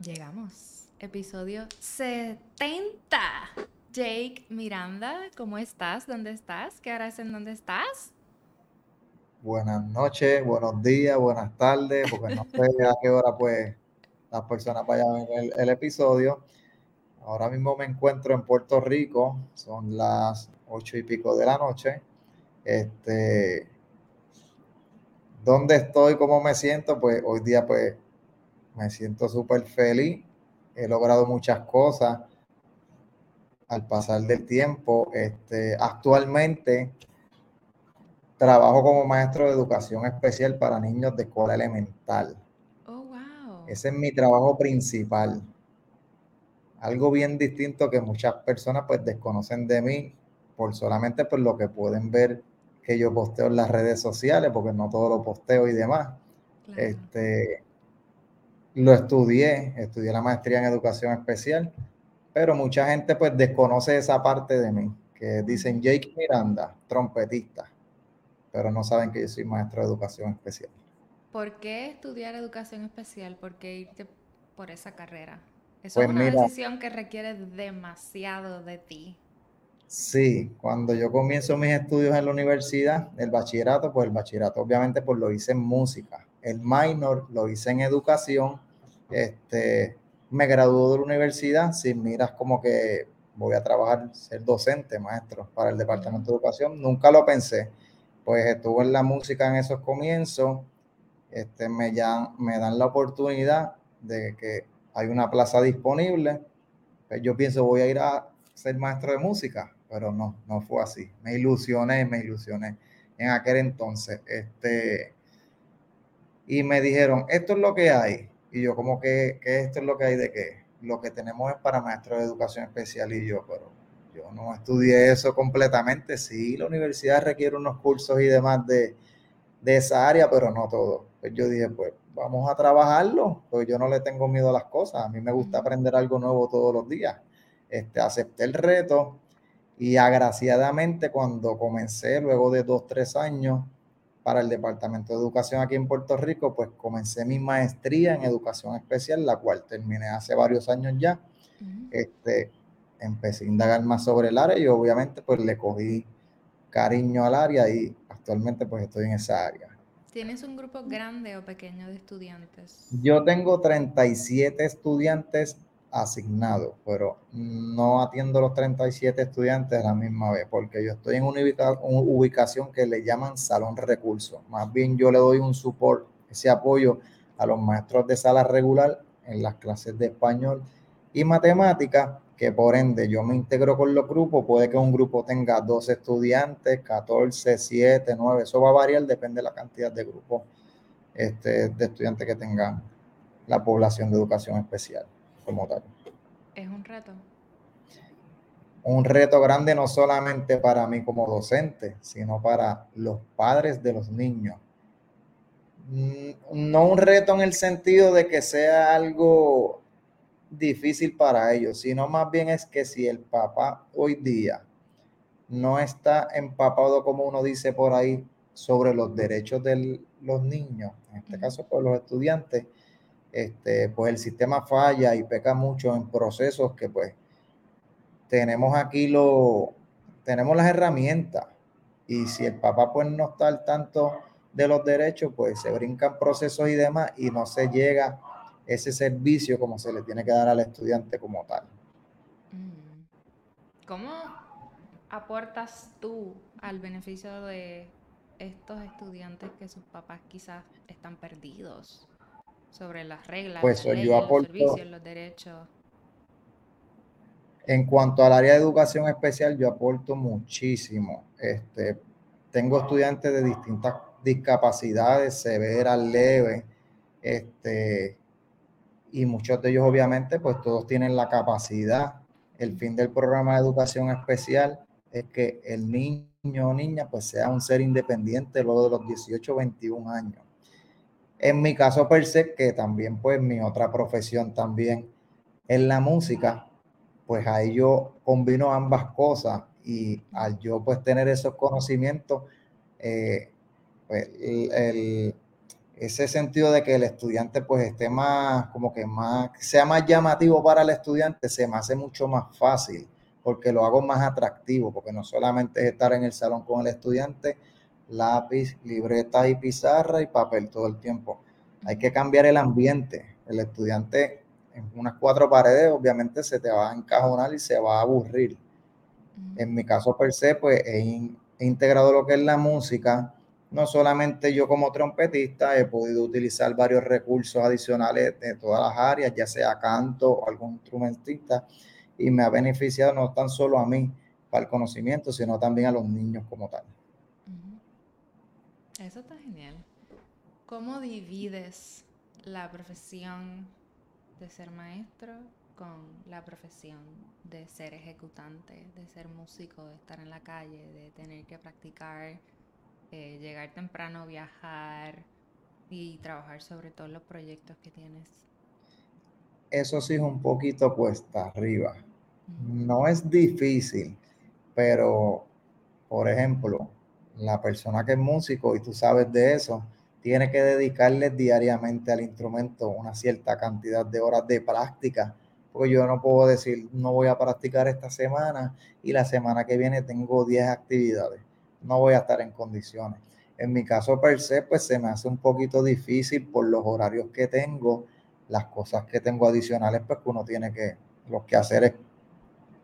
Llegamos. Episodio 70. Jake Miranda, ¿cómo estás? ¿Dónde estás? ¿Qué hora es en dónde estás? Buenas noches, buenos días, buenas tardes, porque no sé a qué hora pues las personas vayan a ver el, episodio. Ahora mismo me encuentro en Puerto Rico, son las ocho y pico de la noche. Este, ¿Dónde estoy? ¿Cómo me siento? Pues hoy día pues me siento súper feliz. He logrado muchas cosas al pasar del tiempo. Este, actualmente trabajo como maestro de educación especial para niños de escuela elemental. Ese es mi trabajo principal. Algo bien distinto que muchas personas pues desconocen de mí por solamente por lo que pueden ver que yo posteo en las redes sociales, porque no todo lo posteo y demás. Este, lo estudié, estudié la maestría en educación especial, pero mucha gente pues desconoce esa parte de mí, que dicen Jake Miranda, trompetista, pero no saben que yo soy maestro de educación especial. ¿Por qué estudiar educación especial? ¿Por qué irte por esa carrera? Eso es pues una decisión que requiere demasiado de ti. Sí, cuando yo comienzo mis estudios en la universidad, el bachillerato, pues el bachillerato obviamente pues lo hice en música. El minor lo hice en educación. Este, me graduó de la universidad sin miras como que voy a trabajar, ser docente, maestro para el departamento de educación. Nunca lo pensé. Pues estuve en la música en esos comienzos. Este, me, me dan la oportunidad de que hay una plaza disponible. Pues yo pienso, voy a ir a ser maestro de música pero no, no fue así. Me ilusioné, me ilusioné en aquel entonces. Este, y me dijeron, esto es lo que hay. Y yo, como que, esto es lo que hay de qué? Lo que tenemos es para maestros de educación especial y yo, pero yo no estudié eso completamente. Sí, la universidad requiere unos cursos y demás de, de esa área, pero no todo. Pues yo dije, pues vamos a trabajarlo, porque yo no le tengo miedo a las cosas. A mí me gusta aprender algo nuevo todos los días. Este, acepté el reto y agraciadamente cuando comencé, luego de dos, tres años, para el Departamento de Educación aquí en Puerto Rico, pues comencé mi maestría en educación especial, la cual terminé hace varios años ya. este, empecé a indagar más sobre el área y obviamente pues le cogí cariño al área y actualmente pues estoy en esa área. ¿Tienes un grupo grande o pequeño de estudiantes? Yo tengo 37 estudiantes asignado, pero no atiendo los 37 estudiantes a la misma vez, porque yo estoy en una ubicación que le llaman salón recursos. Más bien yo le doy un support, ese apoyo a los maestros de sala regular en las clases de español y matemática, que por ende yo me integro con los grupos, puede que un grupo tenga 12 estudiantes, 14, 7, 9, eso va a variar, depende de la cantidad de grupos este, de estudiantes que tengan la población de educación especial como tal. Es un reto. Un reto grande no solamente para mí como docente, sino para los padres de los niños. Mm, no un reto en el sentido de que sea algo difícil para ellos, sino más bien es que si el papá hoy día no está empapado, como uno dice por ahí, sobre los derechos de los niños, en este caso por los estudiantes, este, pues el sistema falla y peca mucho en procesos que pues tenemos aquí lo, tenemos las herramientas. Y si el papá pues no está al tanto de los derechos, pues se brincan procesos y demás y no se llega ese servicio como se le tiene que dar al estudiante como tal. Mm. ¿Cómo aportas tú al beneficio de estos estudiantes que sus papás quizás están perdidos? sobre las reglas, pues yo los servicios, los derechos. En cuanto al área de educación especial, yo aporto muchísimo. Este, tengo estudiantes de distintas discapacidades, severas, leves, este, y muchos de ellos obviamente, pues todos tienen la capacidad. El fin del programa de educación especial es que el niño o niña pues sea un ser independiente luego de los 18 o 21 años. En mi caso per se, que también pues mi otra profesión también En la música, pues ahí yo combino ambas cosas y al yo pues tener esos conocimientos, eh, pues, ese sentido de que el estudiante pues esté más, como que más, sea más llamativo para el estudiante, se me hace mucho más fácil porque lo hago más atractivo, porque no solamente es estar en el salón con el estudiante, lápiz, libreta y pizarra y papel todo el tiempo. Hay que cambiar el ambiente. El estudiante en unas cuatro paredes obviamente se te va a encajonar y se va a aburrir. En mi caso per se, pues he, integrado lo que es la música. No solamente yo como trompetista, he podido utilizar varios recursos adicionales de todas las áreas, ya sea canto o algún instrumentista, y me ha beneficiado no tan solo a mí para el conocimiento, sino también a los niños como tal. Eso está genial. ¿Cómo divides la profesión de ser maestro con la profesión de ser ejecutante, de ser músico, de estar en la calle, de tener que practicar, eh, llegar temprano, viajar y trabajar sobre todos los proyectos que tienes? Eso sí es un poquito cuesta arriba. No es difícil, pero, por ejemplo, la persona que es músico y tú sabes de eso, tiene que dedicarle diariamente al instrumento una cierta cantidad de horas de práctica, porque yo no puedo decir, no voy a practicar esta semana y la semana que viene tengo 10 actividades, no voy a estar en condiciones. En mi caso per se, pues se me hace un poquito difícil por los horarios que tengo, las cosas que tengo adicionales, pues que uno tiene que, los que hacer es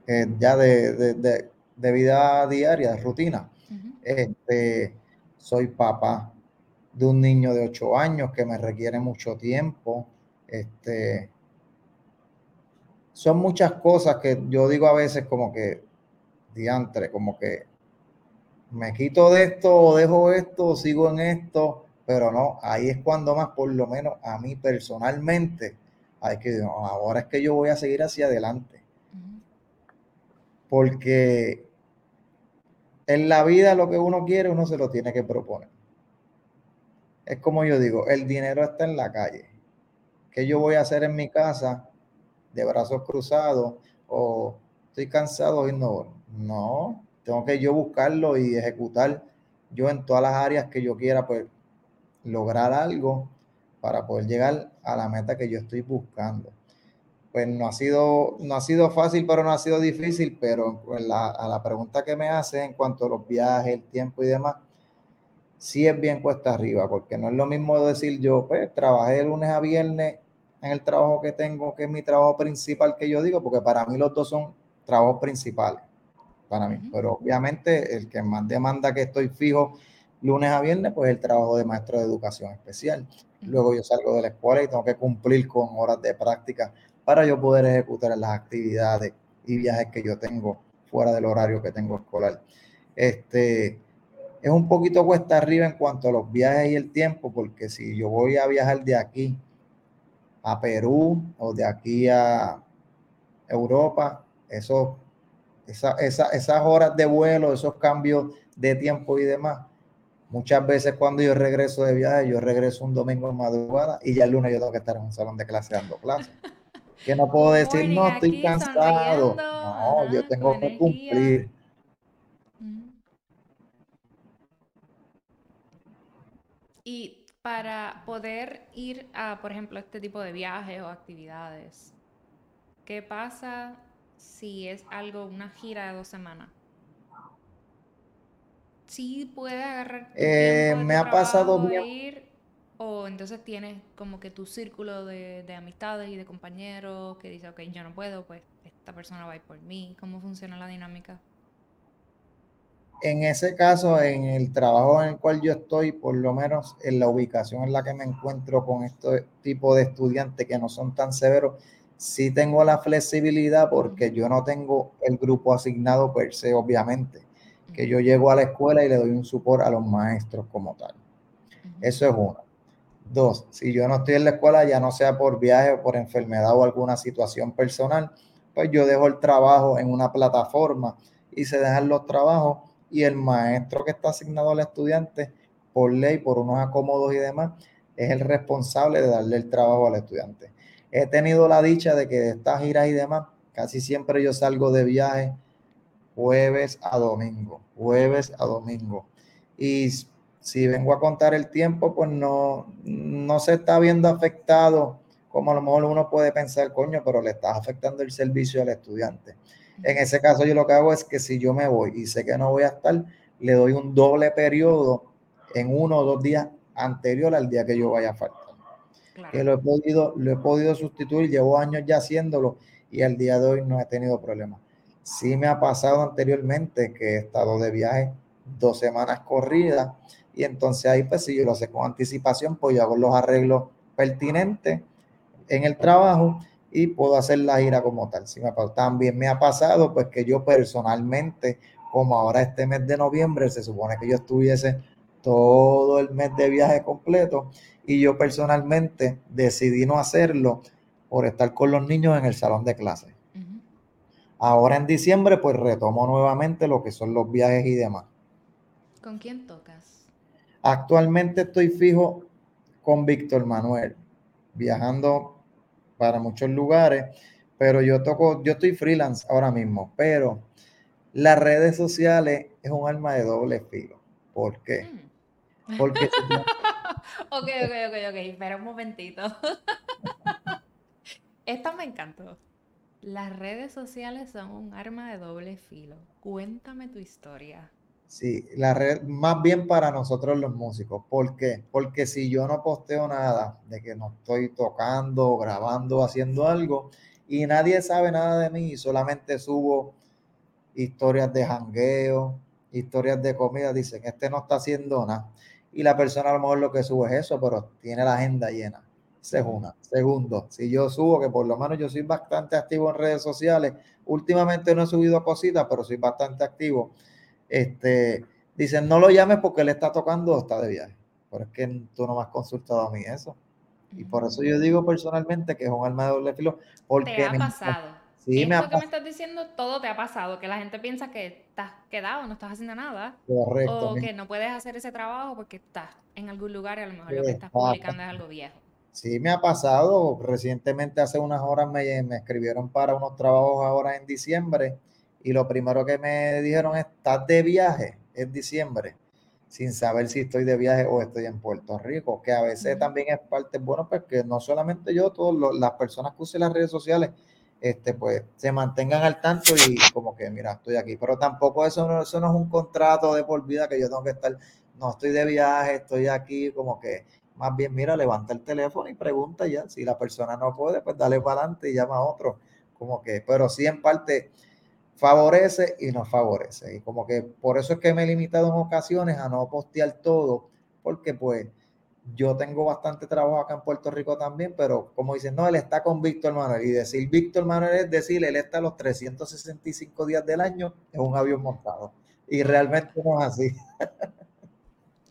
eh, ya de, de, vida diaria, de rutina. este, soy papá, de un niño de 8 años que me requiere mucho tiempo. Este, son muchas cosas que yo digo a veces como que, diantre, como que me quito de esto dejo esto sigo en esto, pero no, ahí es cuando más, por lo menos a mí personalmente, hay que, ahora es que yo voy a seguir hacia adelante. Porque en la vida lo que uno quiere, uno se lo tiene que proponer es como yo digo, el dinero está en la calle. ¿Qué yo voy a hacer en mi casa de brazos cruzados o estoy cansado y no? No, tengo que yo buscarlo y ejecutar yo en todas las áreas que yo quiera, pues lograr algo para poder llegar a la meta que yo estoy buscando. Pues no ha sido, no ha sido fácil, pero no ha sido difícil, pero a la pregunta que me hace en cuanto a los viajes, el tiempo y demás, sí es bien cuesta arriba, porque no es lo mismo decir yo, pues trabajé de lunes a viernes en el trabajo que tengo, que es mi trabajo principal que yo digo, porque para mí los dos son trabajos principales, para mí. Pero obviamente el que más demanda que estoy fijo lunes a viernes, pues el trabajo de maestro de educación especial. Luego yo salgo de la escuela y tengo que cumplir con horas de práctica para yo poder ejecutar las actividades y viajes que yo tengo fuera del horario que tengo escolar. Este, es un poquito cuesta arriba en cuanto a los viajes y el tiempo, porque si yo voy a viajar de aquí a Perú o de aquí a Europa, eso, esas horas de vuelo, esos cambios de tiempo y demás, muchas veces cuando yo regreso de viaje, yo regreso un domingo en madrugada y ya el lunes yo tengo que estar en un salón de clase dando clases. Que no puedo decir, no, estoy cansado. No, yo tengo que cumplir. Y para poder ir a, por ejemplo, este tipo de viajes o actividades, ¿qué pasa si es algo, una gira de dos semanas? Sí puede agarrar. Eh, me ha pasado bien. Ir, o entonces tienes como que tu círculo de, de, amistades y de compañeros que dice, ok, yo no puedo, pues esta persona va a ir por mí. ¿Cómo funciona la dinámica? en ese caso, en el trabajo en el cual yo estoy, por lo menos en la ubicación en la que me encuentro con este tipo de estudiantes que no son tan severos, sí tengo la flexibilidad porque yo no tengo el grupo asignado per se, obviamente, que yo llego a la escuela y le doy un support a los maestros como tal. Eso es uno. Dos, si yo no estoy en la escuela, ya no sea por viaje o por enfermedad o alguna situación personal, pues yo dejo el trabajo en una plataforma y se dejan los trabajos y el maestro que está asignado al estudiante por ley, por unos acomodos y demás, es el responsable de darle el trabajo al estudiante. He tenido la dicha de que de estas giras y demás, casi siempre yo salgo de viaje jueves a domingo, jueves a domingo. Y si vengo a contar el tiempo, pues no, no se está viendo afectado como a lo mejor uno puede pensar, coño, pero le está afectando el servicio al estudiante. En ese caso yo lo que hago es que si yo me voy y sé que no voy a estar, le doy un doble periodo en uno o dos días anterior al día que yo vaya a faltar. Que lo he podido, lo he podido sustituir, llevo años ya haciéndolo y al día de hoy no he tenido problemas. Sí me ha pasado anteriormente que he estado de viaje dos semanas corridas y entonces ahí pues si yo lo sé con anticipación, pues yo hago los arreglos pertinentes en el trabajo y puedo hacer la gira como tal. Si me, también me ha pasado pues que yo personalmente, como ahora este mes de noviembre, se supone que yo estuviese todo el mes de viaje completo y yo personalmente decidí no hacerlo por estar con los niños en el salón de clase. Ahora en diciembre pues retomo nuevamente lo que son los viajes y demás. ¿Con quién tocas? Actualmente estoy fijo con Víctor Manuel, viajando para muchos lugares, pero yo toco, yo estoy freelance ahora mismo, pero las redes sociales es un arma de doble filo. ¿Por qué? Mm. Porque ok, ok, ok, ok, espera un momentito. Esta me encantó. Las redes sociales son un arma de doble filo. Cuéntame tu historia. Sí, la red, más bien para nosotros los músicos. ¿Por qué? Porque si yo no posteo nada de que no estoy tocando, grabando, haciendo algo, y nadie sabe nada de mí, solamente subo historias de jangueo, historias de comida, dicen, este no está haciendo nada. Y la persona a lo mejor lo que sube es eso, pero tiene la agenda llena. Esa es una. Segundo, si yo subo, que por lo menos yo soy bastante activo en redes sociales, últimamente no he subido cositas, pero soy bastante activo este, dicen, no lo llames porque él está tocando o está de viaje. Pero es que tú no me has consultado a mí eso. Y por eso yo digo personalmente que es un arma de doble filo. Porque te ha pasado. Sí, Esto me que me estás diciendo, todo te ha pasado. Que la gente piensa que estás quedado, no estás haciendo nada. Correcto. O que no puedes hacer ese trabajo porque estás en algún lugar y a lo mejor lo que estás publicando es algo viejo. Sí, me ha pasado. Recientemente, hace unas horas, me, me escribieron para unos trabajos ahora en diciembre y lo primero que me dijeron es, ¿estás de viaje? Es diciembre, sin saber si estoy de viaje o estoy en Puerto Rico, que a veces también es parte, bueno, pues que no solamente yo, todas las personas que usen las redes sociales, este, pues se mantengan al tanto y como que, mira, estoy aquí, pero tampoco eso no, eso no es un contrato de por vida que yo tengo que estar, no estoy de viaje, estoy aquí, como que, más bien, mira, levanta el teléfono y pregunta ya, si la persona no puede, pues dale para adelante y llama a otro, como que, pero sí en parte favorece y no favorece. Y como que por eso es que me he limitado en ocasiones a no postear todo, porque pues yo tengo bastante trabajo acá en Puerto Rico también, pero como dicen, no, él está con Víctor Manuel. Y decir Víctor Manuel es decir, él está los 365 días del año en un avión montado. Y realmente no es así.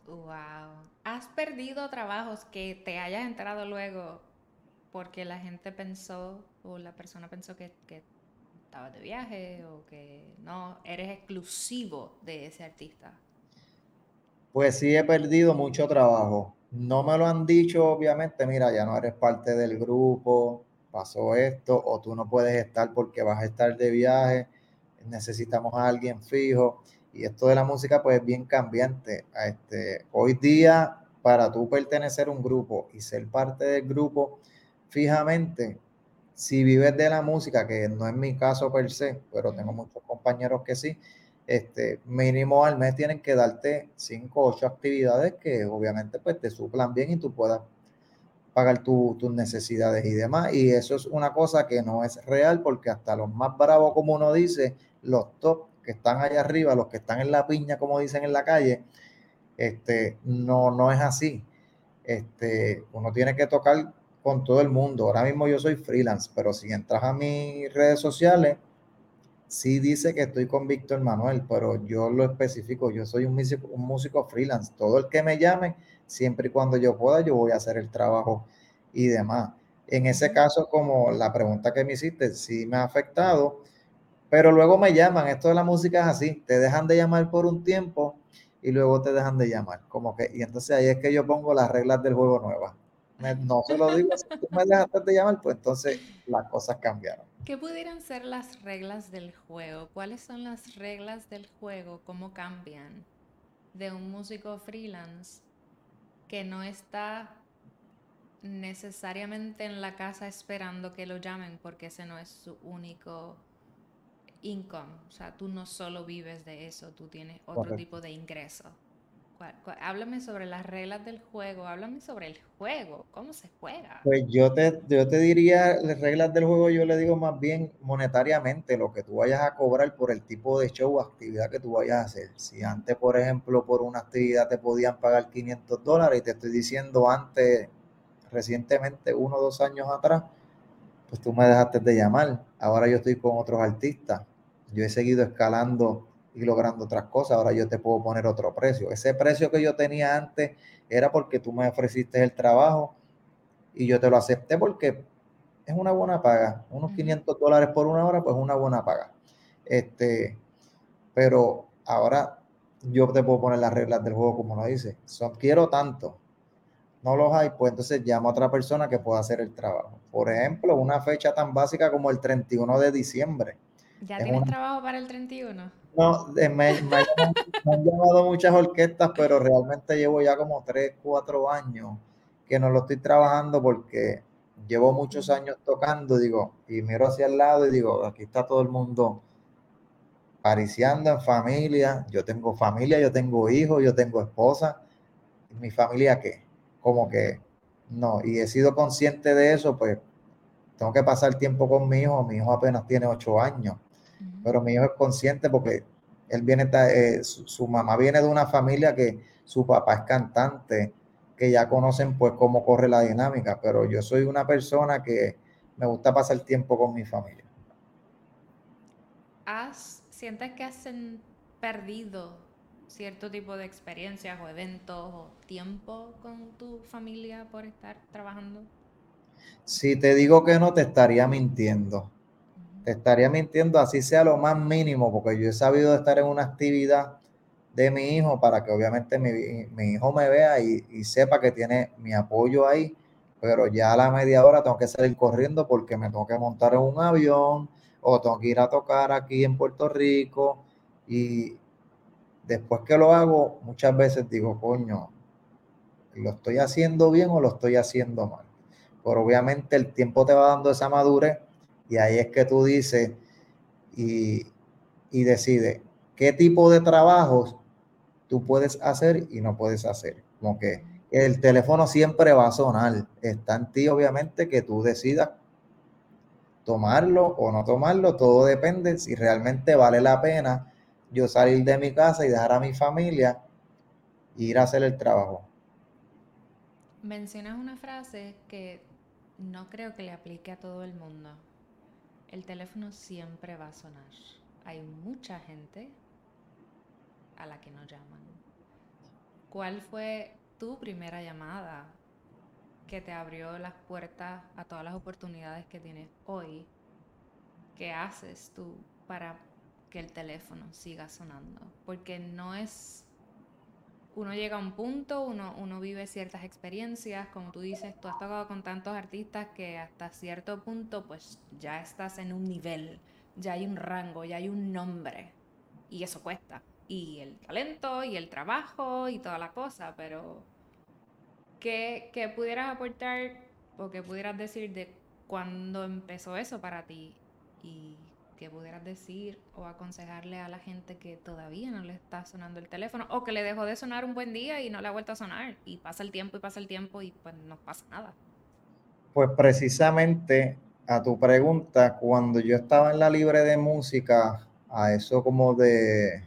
wow. ¿Has perdido trabajos que te hayas enterado luego porque la gente pensó o la persona pensó que, que estabas de viaje o que no eres exclusivo de ese artista? Pues sí, he perdido mucho trabajo. No me lo han dicho, obviamente, mira, ya no eres parte del grupo, pasó esto, o tú no puedes estar porque vas a estar de viaje, necesitamos a alguien fijo. Y esto de la música, pues es bien cambiante. Este, hoy día, para tú pertenecer a un grupo y ser parte del grupo fijamente, si vives de la música, que no es mi caso per se, pero tengo muchos compañeros que sí, este, mínimo al mes tienen que darte 5 o 8 actividades que obviamente pues te suplan bien y tú puedas pagar tus necesidades y demás. Y eso es una cosa que no es real porque hasta los más bravos, como uno dice, los top que están allá arriba, los que están en la piña, como dicen en la calle, este, no, no es así. Este, uno tiene que tocar con todo el mundo. Ahora mismo yo soy freelance, pero si entras a mis redes sociales, sí dice que estoy con Víctor Manuel, pero yo lo especifico, yo soy un músico, un músico freelance. Todo el que me llame, siempre y cuando yo pueda, yo voy a hacer el trabajo y demás. En ese caso, como la pregunta que me hiciste, sí me ha afectado, pero luego me llaman. Esto de la música es así, te dejan de llamar por un tiempo y luego te dejan de llamar. Como que, y entonces ahí es que yo pongo las reglas del juego nuevas no se lo digo, si tú me dejaste de llamar, pues entonces las cosas cambiaron. ¿Qué pudieran ser las reglas del juego? ¿Cuáles son las reglas del juego? ¿Cómo cambian de un músico freelance que no está necesariamente en la casa esperando que lo llamen porque ese no es su único income? O sea, tú no solo vives de eso, tú tienes otro tipo de ingreso háblame sobre las reglas del juego, háblame sobre el juego, cómo se juega. Pues yo te, yo te diría, las reglas del juego yo le digo más bien monetariamente, lo que tú vayas a cobrar por el tipo de show o actividad que tú vayas a hacer. Si antes, por ejemplo, por una actividad te podían pagar 500 dólares y te estoy diciendo antes, recientemente, uno o dos años atrás, pues tú me dejaste de llamar. Ahora yo estoy con otros artistas. Yo he seguido escalando y logrando otras cosas. Ahora yo te puedo poner otro precio. Ese precio que yo tenía antes era porque tú me ofreciste el trabajo y yo te lo acepté porque es una buena paga. Unos 500 dólares por una hora, pues una buena paga. Este, pero ahora yo te puedo poner las reglas del juego como lo dice. Son, quiero tanto. No los hay, pues entonces llamo a otra persona que pueda hacer el trabajo. Por ejemplo, una fecha tan básica como el 31 de diciembre. ¿Ya tienes trabajo para el 31? No, me, me, han llamado muchas orquestas, pero realmente llevo ya como 3, 4 años que no lo estoy trabajando porque llevo muchos años tocando, digo, y miro hacia el lado y digo, aquí está todo el mundo pariciando en familia, yo tengo familia, yo tengo hijos, yo tengo esposa, mi familia qué, como que no, y he sido consciente de eso, pues tengo que pasar tiempo con mi hijo, mi hijo apenas tiene 8 años, pero mi hijo es consciente porque él viene, eh, su, mamá viene de una familia que su papá es cantante, que ya conocen pues cómo corre la dinámica, pero yo soy una persona que me gusta pasar tiempo con mi familia. ¿Has, ¿Sientes que has perdido cierto tipo de experiencias o eventos o tiempo con tu familia por estar trabajando? Si te digo que no, te estaría mintiendo estaría mintiendo, así sea lo más mínimo, porque yo he sabido estar en una actividad de mi hijo para que obviamente mi, hijo me vea y, sepa que tiene mi apoyo ahí, pero ya a la media hora tengo que salir corriendo porque me tengo que montar en un avión o tengo que ir a tocar aquí en Puerto Rico y después que lo hago, muchas veces digo, coño, ¿lo estoy haciendo bien o lo estoy haciendo mal? Pero obviamente el tiempo te va dando esa madurez y ahí es que tú dices y, y decides qué tipo de trabajos tú puedes hacer y no puedes hacer. Como que el teléfono siempre va a sonar. Está en ti, obviamente, que tú decidas tomarlo o no tomarlo. Todo depende si realmente vale la pena yo salir de mi casa y dejar a mi familia e ir a hacer el trabajo. Mencionas una frase que no creo que le aplique a todo el mundo el teléfono siempre va a sonar. Hay mucha gente a la que no llaman. ¿Cuál fue tu primera llamada que te abrió las puertas a todas las oportunidades que tienes hoy? ¿Qué haces tú para que el teléfono siga sonando? Porque no es uno llega a un punto, uno, uno vive ciertas experiencias, como tú dices, tú has tocado con tantos artistas que hasta cierto punto pues ya estás en un nivel, ya hay un rango, ya hay un nombre y eso cuesta. Y el talento y el trabajo y toda la cosa, pero ¿qué, qué pudieras aportar o qué pudieras decir de cuándo empezó eso para ti y que pudieras decir o aconsejarle a la gente que todavía no le está sonando el teléfono o que le dejó de sonar un buen día y no le ha vuelto a sonar y pasa el tiempo y pasa el tiempo y pues no pasa nada? Pues precisamente a tu pregunta, cuando yo estaba en la libre de música, a eso como de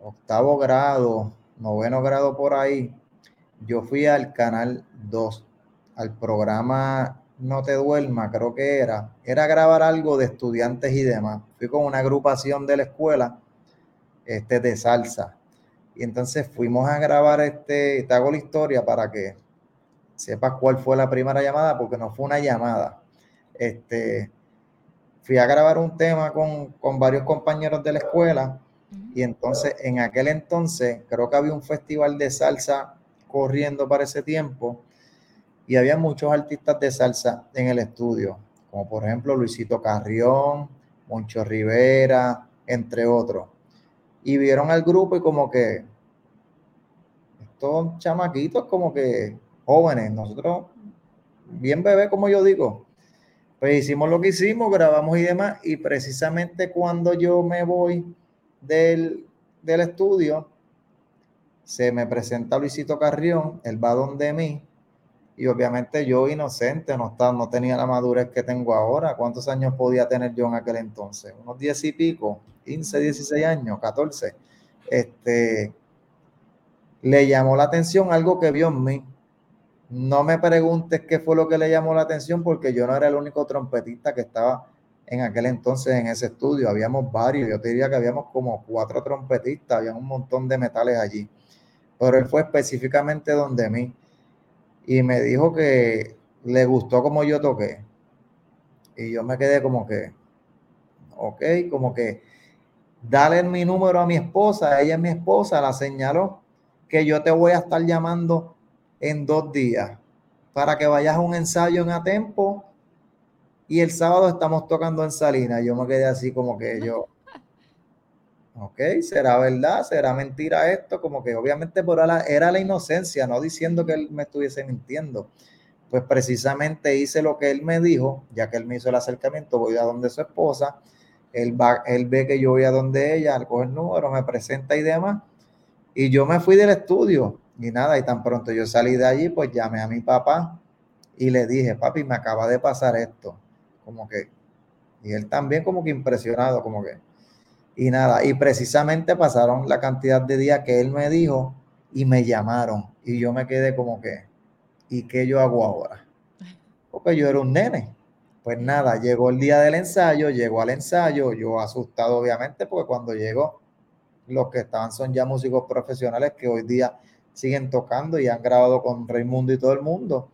octavo grado, noveno grado por ahí, yo fui al canal 2, al programa no te duerma, creo que era, era grabar algo de estudiantes y demás. Fui con una agrupación de la escuela este, de salsa. Y entonces fuimos a grabar este, te hago la historia para que sepas cuál fue la primera llamada, porque no fue una llamada. Este, fui a grabar un tema con, con varios compañeros de la escuela y entonces en aquel entonces creo que había un festival de salsa corriendo para ese tiempo y había muchos artistas de salsa en el estudio, como por ejemplo Luisito Carrión, Moncho Rivera, entre otros. Y vieron al grupo y como que estos chamaquitos como que jóvenes, nosotros bien bebés como yo digo, pues hicimos lo que hicimos, grabamos y demás, y precisamente cuando yo me voy del, del estudio, se me presenta Luisito Carrión, él va donde mí, y obviamente yo inocente, no, estaba, no tenía la madurez que tengo ahora. ¿Cuántos años podía tener yo en aquel entonces? Unos 10 y pico, 15, 16 años, 14. Este, le llamó la atención algo que vio en mí. No me preguntes qué fue lo que le llamó la atención porque yo no era el único trompetista que estaba en aquel entonces en ese estudio. Habíamos varios, yo te diría que habíamos como cuatro trompetistas, había un montón de metales allí. Pero él fue específicamente donde mí y me dijo que le gustó como yo toqué. Y yo me quedé como que, ok, como que dale mi número a mi esposa, ella es mi esposa, la señaló, que yo te voy a estar llamando en dos días para que vayas a un ensayo en Atempo y el sábado estamos tocando en Salinas. Yo me quedé así como que yo, ok, será verdad, será mentira esto, como que obviamente por la, era la inocencia, no diciendo que él me estuviese mintiendo. Pues precisamente hice lo que él me dijo, ya que él me hizo el acercamiento, voy a donde su esposa, él, va, él ve que yo voy a donde ella, al coger el número, me presenta y demás, y yo me fui del estudio y nada, y tan pronto yo salí de allí, pues llamé a mi papá y le dije, papi, me acaba de pasar esto, como que, y él también como que impresionado, como que, y nada, y precisamente pasaron la cantidad de días que él me dijo y me llamaron. Y yo me quedé como que, ¿y qué yo hago ahora? Porque yo era un nene. Pues nada, llegó el día del ensayo, llegó al ensayo, yo asustado obviamente, porque cuando llegó, los que estaban son ya músicos profesionales que hoy día siguen tocando y han grabado con Raimundo y todo el mundo.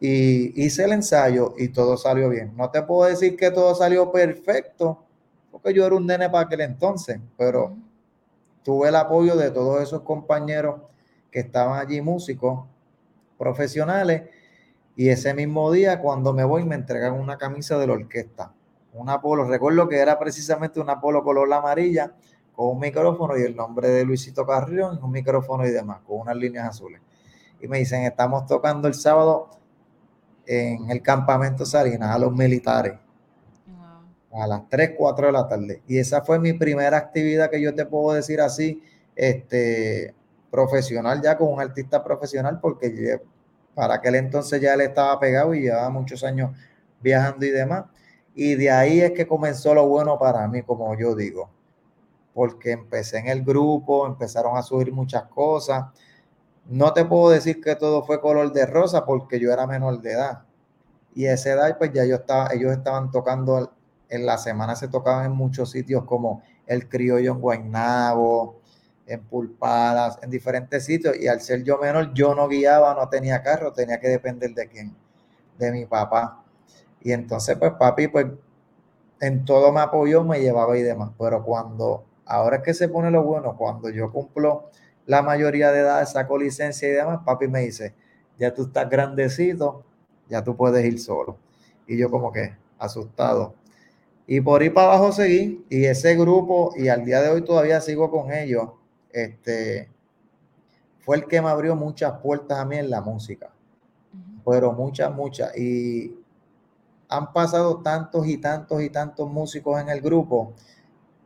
Y hice el ensayo y todo salió bien. No te puedo decir que todo salió perfecto, yo era un nene para aquel entonces, pero tuve el apoyo de todos esos compañeros que estaban allí, músicos profesionales, y ese mismo día cuando me voy me entregan una camisa de la orquesta, un Apolo, recuerdo que era precisamente un Apolo color amarilla, con un micrófono y el nombre de Luisito Carrión, un micrófono y demás, con unas líneas azules. Y me dicen, estamos tocando el sábado en el campamento Salinas a los militares a las 3, 4 de la tarde. Y esa fue mi primera actividad que yo te puedo decir así, este, profesional ya con un artista profesional, porque para aquel entonces ya él estaba pegado y llevaba muchos años viajando y demás. Y de ahí es que comenzó lo bueno para mí, como yo digo, porque empecé en el grupo, empezaron a subir muchas cosas. No te puedo decir que todo fue color de rosa porque yo era menor de edad. Y esa edad, pues ya yo estaba, ellos estaban tocando en la semana se tocaban en muchos sitios como el criollo en Guaynabo, en Pulpadas, en diferentes sitios. Y al ser yo menor, yo no guiaba, no tenía carro, tenía que depender de quién, de mi papá. Y entonces, pues papi, pues en todo me apoyó, me llevaba y demás. Pero cuando, ahora es que se pone lo bueno, cuando yo cumplo la mayoría de edad, saco licencia y demás, papi me dice, ya tú estás grandecito, ya tú puedes ir solo. Y yo como que asustado, y por ahí para abajo seguí, y ese grupo, y al día de hoy todavía sigo con ellos, este, fue el que me abrió muchas puertas a mí en la música. Pero muchas, muchas. Y han pasado tantos y tantos y tantos músicos en el grupo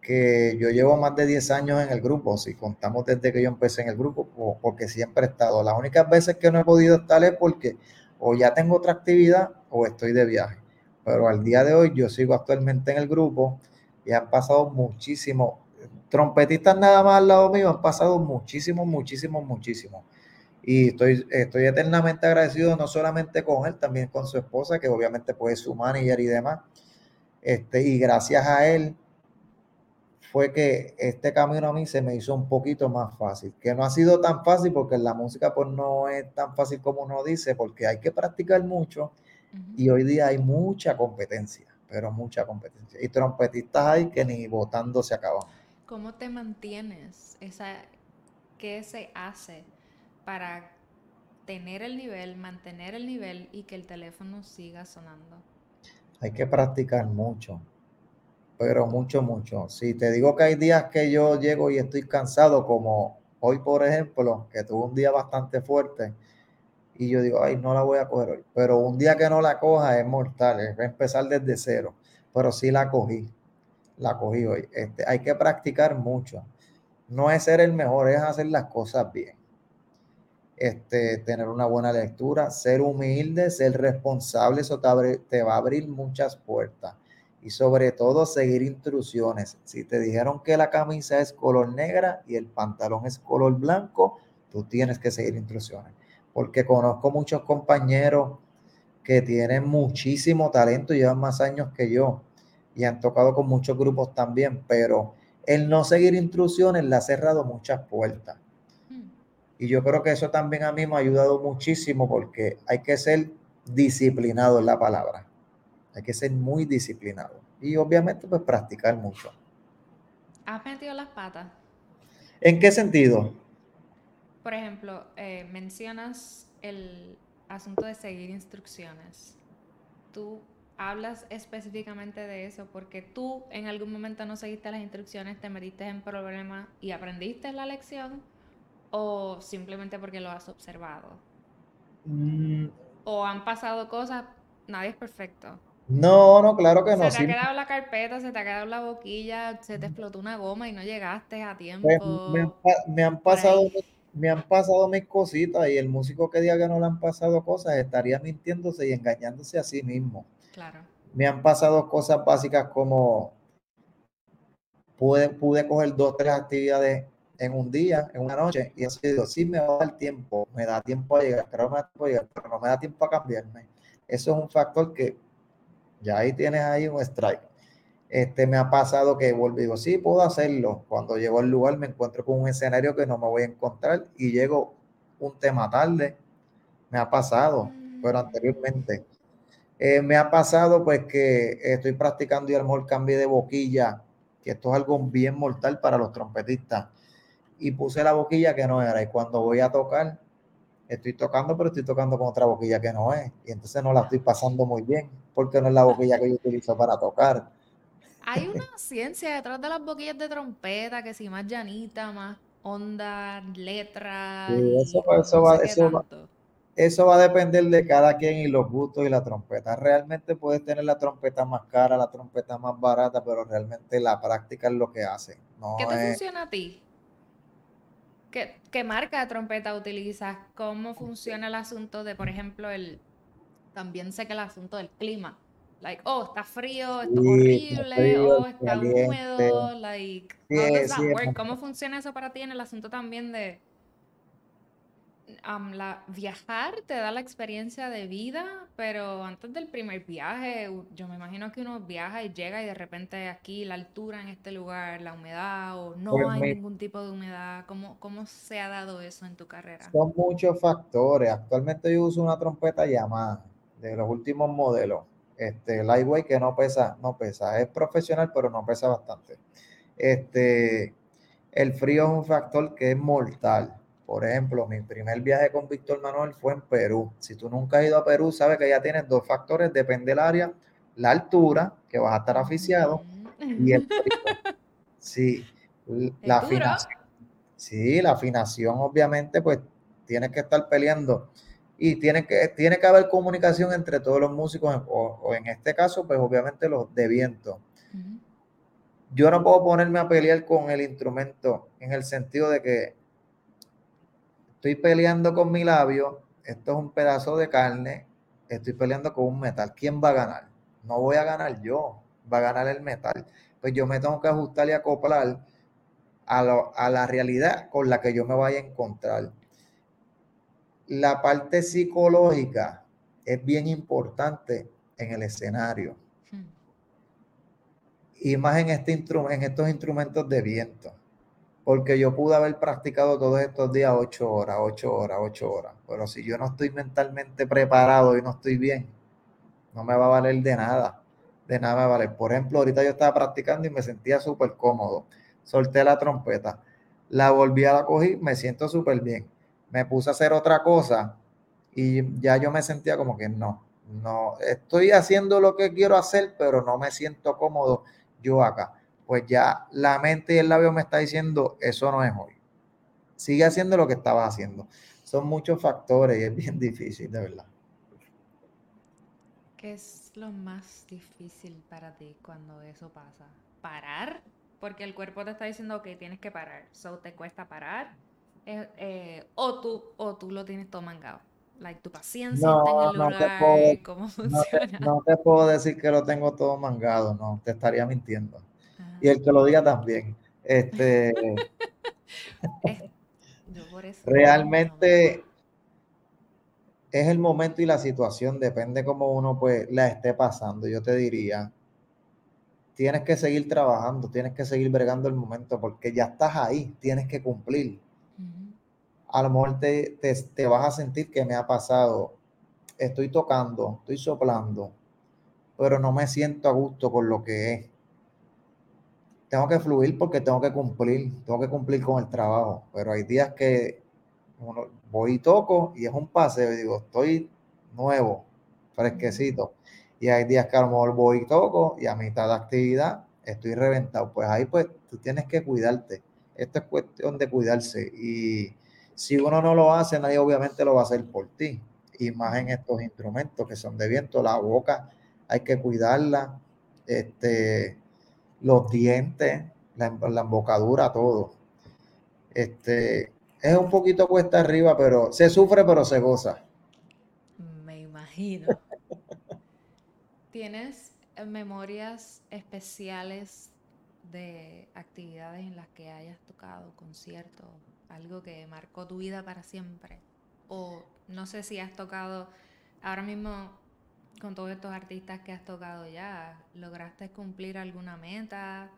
que yo llevo más de 10 años en el grupo, si contamos desde que yo empecé en el grupo, porque siempre he estado. Las únicas veces que no he podido estar es porque o ya tengo otra actividad o estoy de viaje pero al día de hoy yo sigo actualmente en el grupo y han pasado muchísimos trompetistas nada más al lado mío, han pasado muchísimos, muchísimos, muchísimos. Y estoy, estoy eternamente agradecido no solamente con él, también con su esposa, que obviamente pues es su manager y demás. Este, y gracias a él fue que este camino a mí se me hizo un poquito más fácil, que no ha sido tan fácil porque la música pues no es tan fácil como uno dice, porque hay que practicar mucho y hoy día hay mucha competencia, pero mucha competencia. Y trompetistas hay que ni votando se acaban. ¿Cómo te mantienes? Esa, ¿Qué se hace para tener el nivel, mantener el nivel y que el teléfono siga sonando? Hay que practicar mucho, pero mucho, mucho. Si te digo que hay días que yo llego y estoy cansado, como hoy, por ejemplo, que tuve un día bastante fuerte, y yo digo, ay, no la voy a coger hoy. Pero un día que no la coja es mortal, es empezar desde cero. Pero sí la cogí, la cogí hoy. Este, hay que practicar mucho. No es ser el mejor, es hacer las cosas bien. Este, tener una buena lectura, ser humilde, ser responsable, eso te, te va a abrir muchas puertas. Y sobre todo seguir instrucciones. Si te dijeron que la camisa es color negra y el pantalón es color blanco, tú tienes que seguir instrucciones porque conozco muchos compañeros que tienen muchísimo talento, llevan más años que yo y han tocado con muchos grupos también, pero el no seguir instrucciones le ha cerrado muchas puertas. Hmm. Y yo creo que eso también a mí me ha ayudado muchísimo porque hay que ser disciplinado en la palabra. Hay que ser muy disciplinado. Y obviamente pues practicar mucho. ¿Has metido las patas? ¿En qué sentido? Por ejemplo, eh, mencionas el asunto de seguir instrucciones. ¿Tú hablas específicamente de eso porque tú en algún momento no seguiste las instrucciones, te metiste en problemas y aprendiste la lección? ¿O simplemente porque lo has observado? Mm. ¿O han pasado cosas? Nadie es perfecto. No, no, claro que no. Se te ha quedado la carpeta, se te ha quedado la boquilla, se te explotó una goma y no llegaste a tiempo. me, me, han pasado me han pasado mis cositas y el músico que diga que no le han pasado cosas estaría mintiéndose y engañándose a sí mismo. Claro. Me han pasado cosas básicas como pude, pude coger dos, tres actividades en un día, en una noche, y así digo, sí me va a dar tiempo, me da tiempo a llegar, pero no me da tiempo a cambiarme. Eso es un factor que ya ahí tienes ahí un strike. Este, me ha pasado que vuelvo y digo, sí, puedo hacerlo. Cuando llego al lugar me encuentro con un escenario que no me voy a encontrar y llego un tema tarde. Me ha pasado, pero anteriormente. Eh, me ha pasado pues que estoy practicando y a lo mejor cambié de boquilla, que esto es algo bien mortal para los trompetistas. Y puse la boquilla que no era. Y cuando voy a tocar, estoy tocando, pero estoy tocando con otra boquilla que no es. Y entonces no la estoy pasando muy bien, porque no es la boquilla que yo utilizo para tocar. Hay una ciencia detrás de las boquillas de trompeta, que si más llanita, más onda, letra. eso, va, eso, va, a depender de cada quien y los gustos y la trompeta. Realmente puedes tener la trompeta más cara, la trompeta más barata, pero realmente la práctica es lo que hace. ¿Qué te funciona a ti? ¿Qué, ¿Qué marca de trompeta utilizas? ¿Cómo funciona el asunto de, por ejemplo, el... También sé que el asunto del clima like, oh, está frío, está horrible, oh, está húmedo, like, ¿Cómo funciona eso para ti en el asunto también de um, la, viajar te da la experiencia de vida, pero antes del primer viaje, yo me imagino que uno viaja y llega y de repente aquí la altura en este lugar, la humedad o no pues hay ningún tipo de humedad, ¿Cómo, ¿cómo se ha dado eso en tu carrera? Son muchos factores. Actualmente yo uso una trompeta Yamaha de los últimos modelos este, lightweight que no pesa, no pesa, es profesional, pero no pesa bastante. Este, el frío es un factor que es mortal. Por ejemplo, mi primer viaje con Víctor Manuel fue en Perú. Si tú nunca has ido a Perú, sabes que ya tienes dos factores, depende del área, la altura, que vas a estar aficiado, y el frío. Sí, la afinación. Sí, la afinación, obviamente, pues tienes que estar peleando y tiene que, tiene que haber comunicación entre todos los músicos, o, en este caso, pues obviamente los de viento. Yo no puedo ponerme a pelear con el instrumento en el sentido de que estoy peleando con mi labio, esto es un pedazo de carne, estoy peleando con un metal. ¿Quién va a ganar? No voy a ganar yo, va a ganar el metal. Pues yo me tengo que ajustar y acoplar a, a la realidad con la que yo me vaya a encontrar la parte psicológica es bien importante en el escenario. Hmm. Y más en, este en estos instrumentos de viento. Porque yo pude haber practicado todos estos días ocho horas, ocho horas, ocho horas. Pero si yo no estoy mentalmente preparado y no estoy bien, no me va a valer de nada. De nada me va a valer. Por ejemplo, ahorita yo estaba practicando y me sentía súper cómodo. Solté la trompeta. La volví a la cogí, me siento súper bien me puse a hacer otra cosa Y ya yo me sentía como que no, no, estoy haciendo lo que quiero hacer, pero no me siento cómodo yo acá. Pues ya la mente y el labio me está diciendo, eso no es hoy. Sigue haciendo lo que estabas haciendo. Son muchos factores y es bien difícil, de verdad. ¿Qué es lo más difícil para ti cuando eso pasa? ¿Parar? Porque el cuerpo te está diciendo que tienes que parar. So te cuesta parar. Eh, eh, o, tú, o tú lo tienes todo mangado like, tu paciencia no, en el lugar, te puedo, cómo funciona. No te, puedo decir que lo tengo todo mangado, no, te estaría mintiendo. Y el que lo diga también. Este, realmente es el momento y la situación, depende cómo uno pues la esté pasando, yo te diría. Tienes que seguir trabajando, tienes que seguir bregando el momento porque ya estás ahí, tienes que cumplir a lo mejor te, te, vas a sentir que me ha pasado, estoy tocando, estoy soplando, pero no me siento a gusto con lo que es. Tengo que fluir porque tengo que cumplir, tengo que cumplir con el trabajo, pero hay días que voy y toco y es un paseo y digo, estoy nuevo, fresquecito. Y hay días que a lo mejor voy y toco y a mitad de actividad estoy reventado. Pues ahí pues tú tienes que cuidarte. Esto es cuestión de cuidarse y si uno no lo hace, nadie obviamente lo va a hacer por ti. Y más en estos instrumentos que son de viento, la boca hay que cuidarla, este, los dientes, la, embocadura, todo. Este, es un poquito cuesta arriba, pero se sufre, pero se goza. Me imagino. ¿Tienes memorias especiales de actividades en las que hayas tocado, conciertos, algo que marcó tu vida para siempre. O no sé si has tocado, ahora mismo con todos estos artistas que has tocado ya, ¿lograste cumplir alguna meta?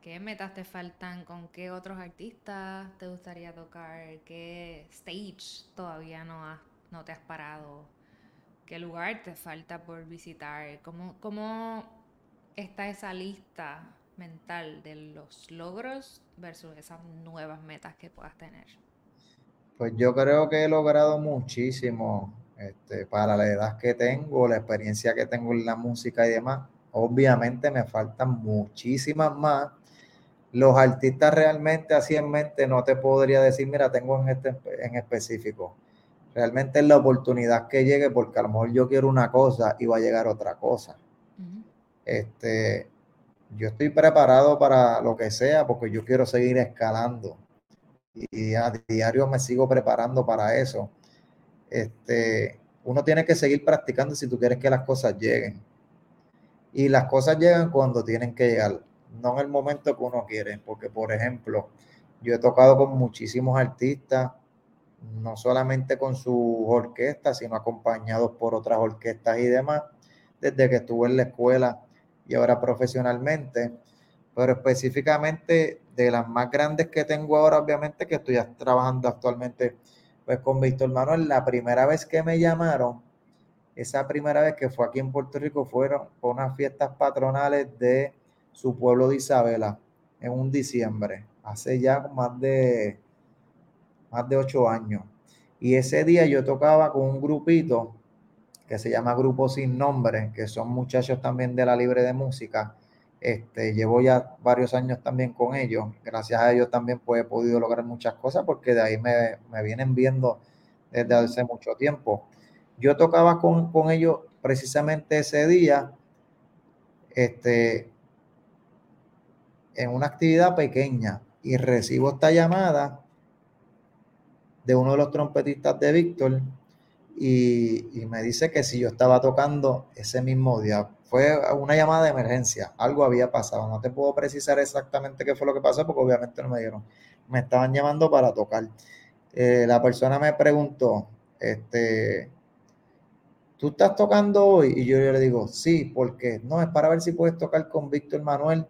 ¿Qué metas te faltan? ¿Con qué otros artistas te gustaría tocar? ¿Qué stage todavía no, has, no te has parado? ¿Qué lugar te falta por visitar? ¿Cómo, cómo está esa lista mental de los logros versus esas nuevas metas que puedas tener? Pues yo creo que he logrado muchísimo este, para la edad que tengo, la experiencia que tengo en la música y demás. Obviamente me faltan muchísimas más. Los artistas realmente así en mente no te podría decir, mira, tengo en este en específico. Realmente es la oportunidad que llegue porque a lo mejor yo quiero una cosa y va a llegar otra cosa. Este, yo estoy preparado para lo que sea porque yo quiero seguir escalando y a diario me sigo preparando para eso. Este, uno tiene que seguir practicando si tú quieres que las cosas lleguen. Y las cosas llegan cuando tienen que llegar, no en el momento que uno quiere, porque por ejemplo, yo he tocado con muchísimos artistas, no solamente con sus orquestas, sino acompañados por otras orquestas y demás, desde que estuve en la escuela y ahora profesionalmente, pero específicamente de las más grandes que tengo ahora, obviamente que estoy trabajando actualmente pues con Víctor Manuel, la primera vez que me llamaron, esa primera vez que fue aquí en Puerto Rico, fueron unas fiestas patronales de su pueblo de Isabela en un diciembre, hace ya más de, más de ocho años. Y ese día yo tocaba con un grupito que se llama Grupo Sin Nombre, que son muchachos también de la Libre de Música. Este, llevo ya varios años también con ellos. Gracias a ellos también pues, he podido lograr muchas cosas porque de ahí me, vienen viendo desde hace mucho tiempo. Yo tocaba con, con ellos precisamente ese día este, en una actividad pequeña y recibo esta llamada de uno de los trompetistas de Víctor y, me dice que si yo estaba tocando ese mismo día, fue una llamada de emergencia, algo había pasado, no te puedo precisar exactamente qué fue lo que pasó porque obviamente no me dieron, me estaban llamando para tocar. Eh, la persona me preguntó, este, ¿tú estás tocando hoy? Y yo, le digo, sí, porque no, es para ver si puedes tocar con Víctor Manuel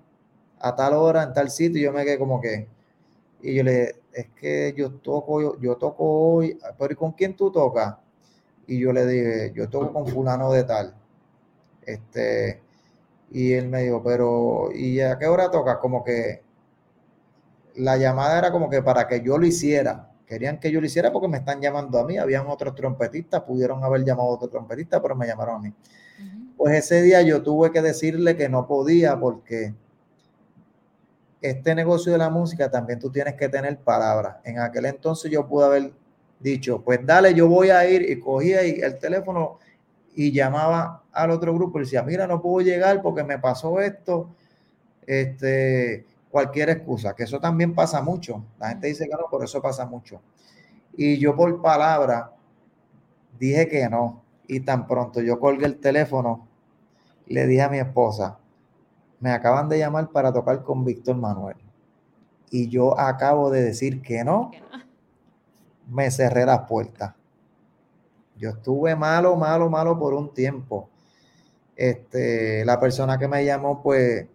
a tal hora, en tal sitio, y yo me quedé como que, y yo le es que yo toco, yo toco hoy, pero ¿y con quién tú tocas? Y yo le dije, yo toco con fulano de tal. Este, y él me dijo, pero ¿y a qué hora toca? Como que la llamada era como que para que yo lo hiciera, querían que yo lo hiciera porque me están llamando a mí. Habían otros trompetistas, pudieron haber llamado a otro trompetista, pero me llamaron a mí. Pues ese día yo tuve que decirle que no podía porque este negocio de la música también tú tienes que tener palabras. En aquel entonces yo pude haber dicho, pues dale, yo voy a ir y cogía el teléfono y llamaba al otro grupo y decía, mira, no puedo llegar porque me pasó esto, este, cualquier excusa, que eso también pasa mucho. La gente dice que no, por eso pasa mucho. Y yo por palabra dije que no. Y tan pronto yo colgué el teléfono, le dije a mi esposa, me acaban de llamar para tocar con Víctor Manuel. Y yo acabo de decir que no, me cerré las puertas. Yo estuve malo, malo, malo por un tiempo. Este, la persona que me llamó, pues,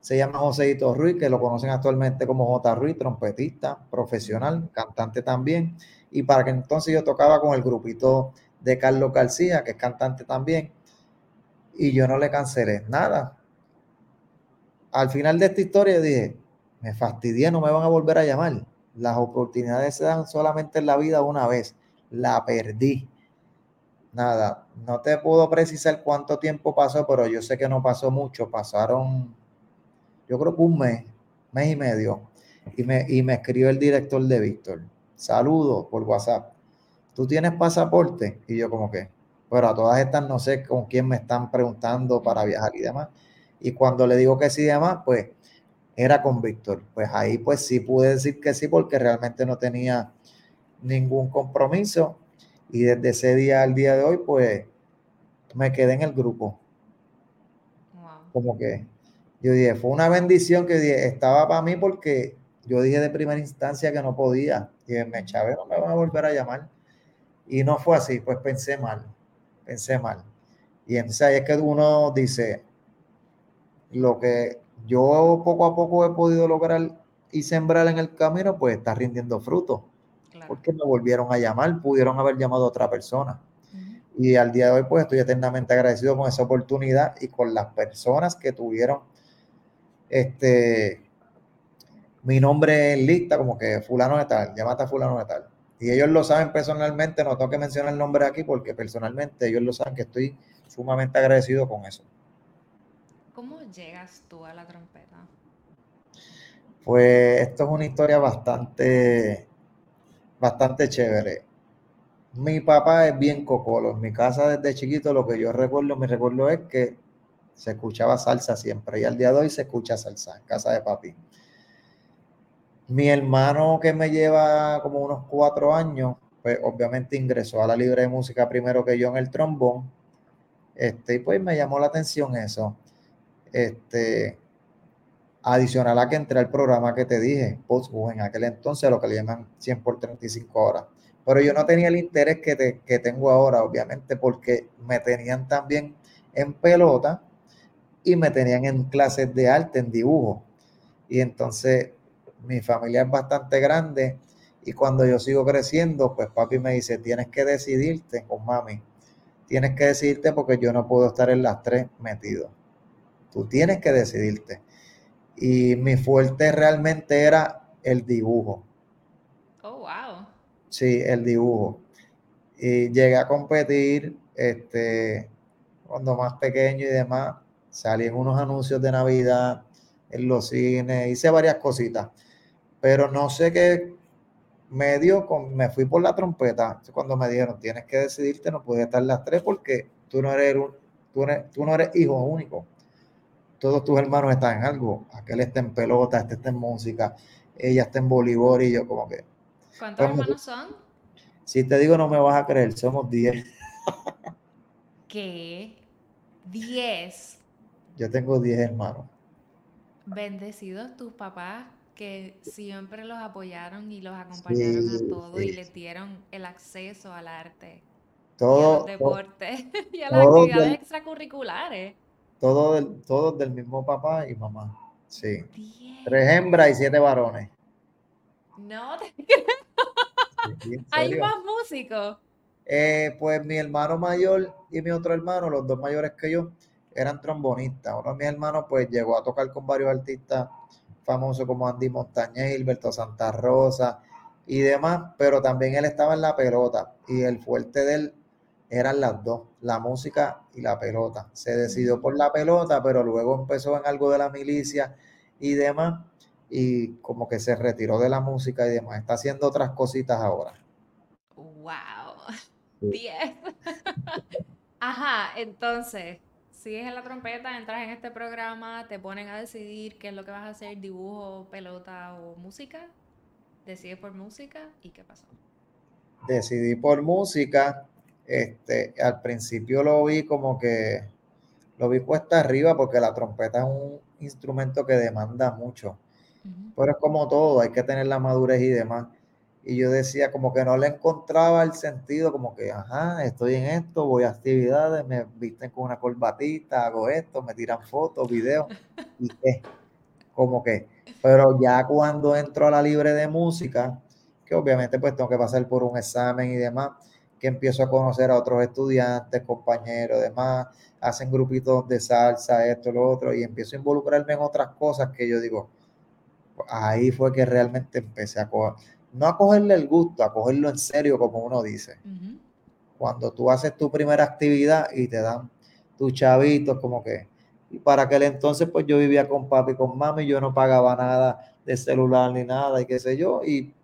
se llama Joséito Ruiz, que lo conocen actualmente como J. Ruiz, trompetista, profesional, cantante también. Y para que entonces yo tocaba con el grupito de Carlos García, que es cantante también y yo no le cancelé nada. Al final de esta historia dije, me fastidié, no me van a volver a llamar. Las oportunidades se dan solamente en la vida una vez. La perdí. Nada, no te puedo precisar cuánto tiempo pasó, pero yo sé que no pasó mucho. Pasaron, yo creo que un mes, mes y medio. Y me, y me escribió el director de Víctor. Saludos por WhatsApp. ¿Tú tienes pasaporte? Y yo como que, pero a todas estas no sé con quién me están preguntando para viajar y demás. Y cuando le digo que sí y demás, pues era con Víctor. Pues ahí pues sí pude decir que sí porque realmente no tenía ningún compromiso. Y desde ese día al día de hoy, pues me quedé en el grupo. Como que yo dije, fue una bendición que dije, estaba para mí porque yo dije de primera instancia que no podía. Y me Chávez no me van a volver a llamar. Y no fue así, pues pensé mal pensé mal. Y entonces ahí es que uno dice, lo que yo poco a poco he podido lograr y sembrar en el camino, pues está rindiendo fruto. Porque me volvieron a llamar, pudieron haber llamado a otra persona. Y al día de hoy, pues estoy eternamente agradecido con esa oportunidad y con las personas que tuvieron este mi nombre en lista, como que fulano de tal, llámate a fulano de tal. Y ellos lo saben personalmente, no tengo que mencionar el nombre aquí porque personalmente ellos lo saben que estoy sumamente agradecido con eso. ¿Cómo llegas tú a la trompeta? Pues esto es una historia bastante, bastante chévere. Mi papá es bien cocolo. En mi casa desde chiquito lo que yo recuerdo, mi recuerdo es que se escuchaba salsa siempre y al día de hoy se escucha salsa en casa de papi. Mi hermano que me lleva como unos cuatro años, pues obviamente ingresó a la libre de música primero que yo en el trombón. Este, y pues me llamó la atención eso. Este, adicional a que entré al programa que te dije, Postbus, en aquel entonces lo que le llaman 100 por 35 horas. Pero yo no tenía el interés que, que tengo ahora, obviamente, porque me tenían también en pelota y me tenían en clases de arte, en dibujo. Y entonces mi familia es bastante grande y cuando yo sigo creciendo, pues papi me dice, tienes que decidirte con mami, tienes que decidirte porque yo no puedo estar en las tres metido. Tú tienes que decidirte. Y mi fuerte realmente era el dibujo. Oh, wow. Sí, el dibujo. Y llegué a competir, este, cuando más pequeño y demás, salí en unos anuncios de Navidad, en los cines, hice varias cositas pero no sé qué me dio, con, me fui por la trompeta. Cuando me dijeron, tienes que decidirte, no puedes estar las tres porque tú no eres, tú, tú no eres hijo único. Todos tus hermanos están en algo. Aquel está en pelota, este está en música, ella está en voleibol y yo como que... ¿Cuántos hermanos son? Si te digo no me vas a creer, somos diez. ¿Qué? ¿Diez? Yo tengo diez hermanos. Bendecidos tus papás que siempre los apoyaron y los acompañaron a todo y les dieron el acceso al arte, todo, al deporte y a las actividades extracurriculares. Todo del, todos del mismo papá y mamá. Sí. Tres hembras y siete varones. No te ¿Hay más músicos? Eh, pues mi hermano mayor y mi otro hermano, los dos mayores que yo, eran trombonistas. Uno de mis hermanos pues llegó a tocar con varios artistas famosos como Andy Montañez, Gilberto Santa Rosa, y demás, pero también él estaba en la pelota y el fuerte de él eran las dos, la música y la pelota. Se decidió por la pelota, pero luego empezó en algo de la milicia y demás, y como que se retiró de la música y demás. Está haciendo otras cositas ahora. ¡Wow! 10. Ajá, entonces, sigues en la trompeta, entras en este programa, te ponen a decidir qué es lo que vas a hacer, dibujo, pelota o música. Decides por música y qué pasó. Decidí por música. Este, al principio lo vi como que lo vi cuesta arriba porque la trompeta es un instrumento que demanda mucho. Pero es como todo, hay que tener la madurez y demás. Y yo decía como que no le encontraba el sentido, como que, ajá, estoy en esto, voy a actividades, me visten con una corbatita, hago esto, me tiran fotos, videos, y qué, como que, pero ya cuando entro a la libre de música, que obviamente pues tengo que pasar por un examen y demás, que empiezo a conocer a otros estudiantes, compañeros, demás, hacen grupitos de salsa, esto, lo otro, y empiezo a involucrarme en otras cosas que yo digo, ahí fue que realmente empecé a coger, no a cogerle el gusto, a cogerlo en serio, como uno dice. Cuando tú haces tu primera actividad y te dan tus chavitos, como que, y para aquel entonces, pues yo vivía con papi y con mami, yo no pagaba nada de celular ni nada, y qué sé yo, y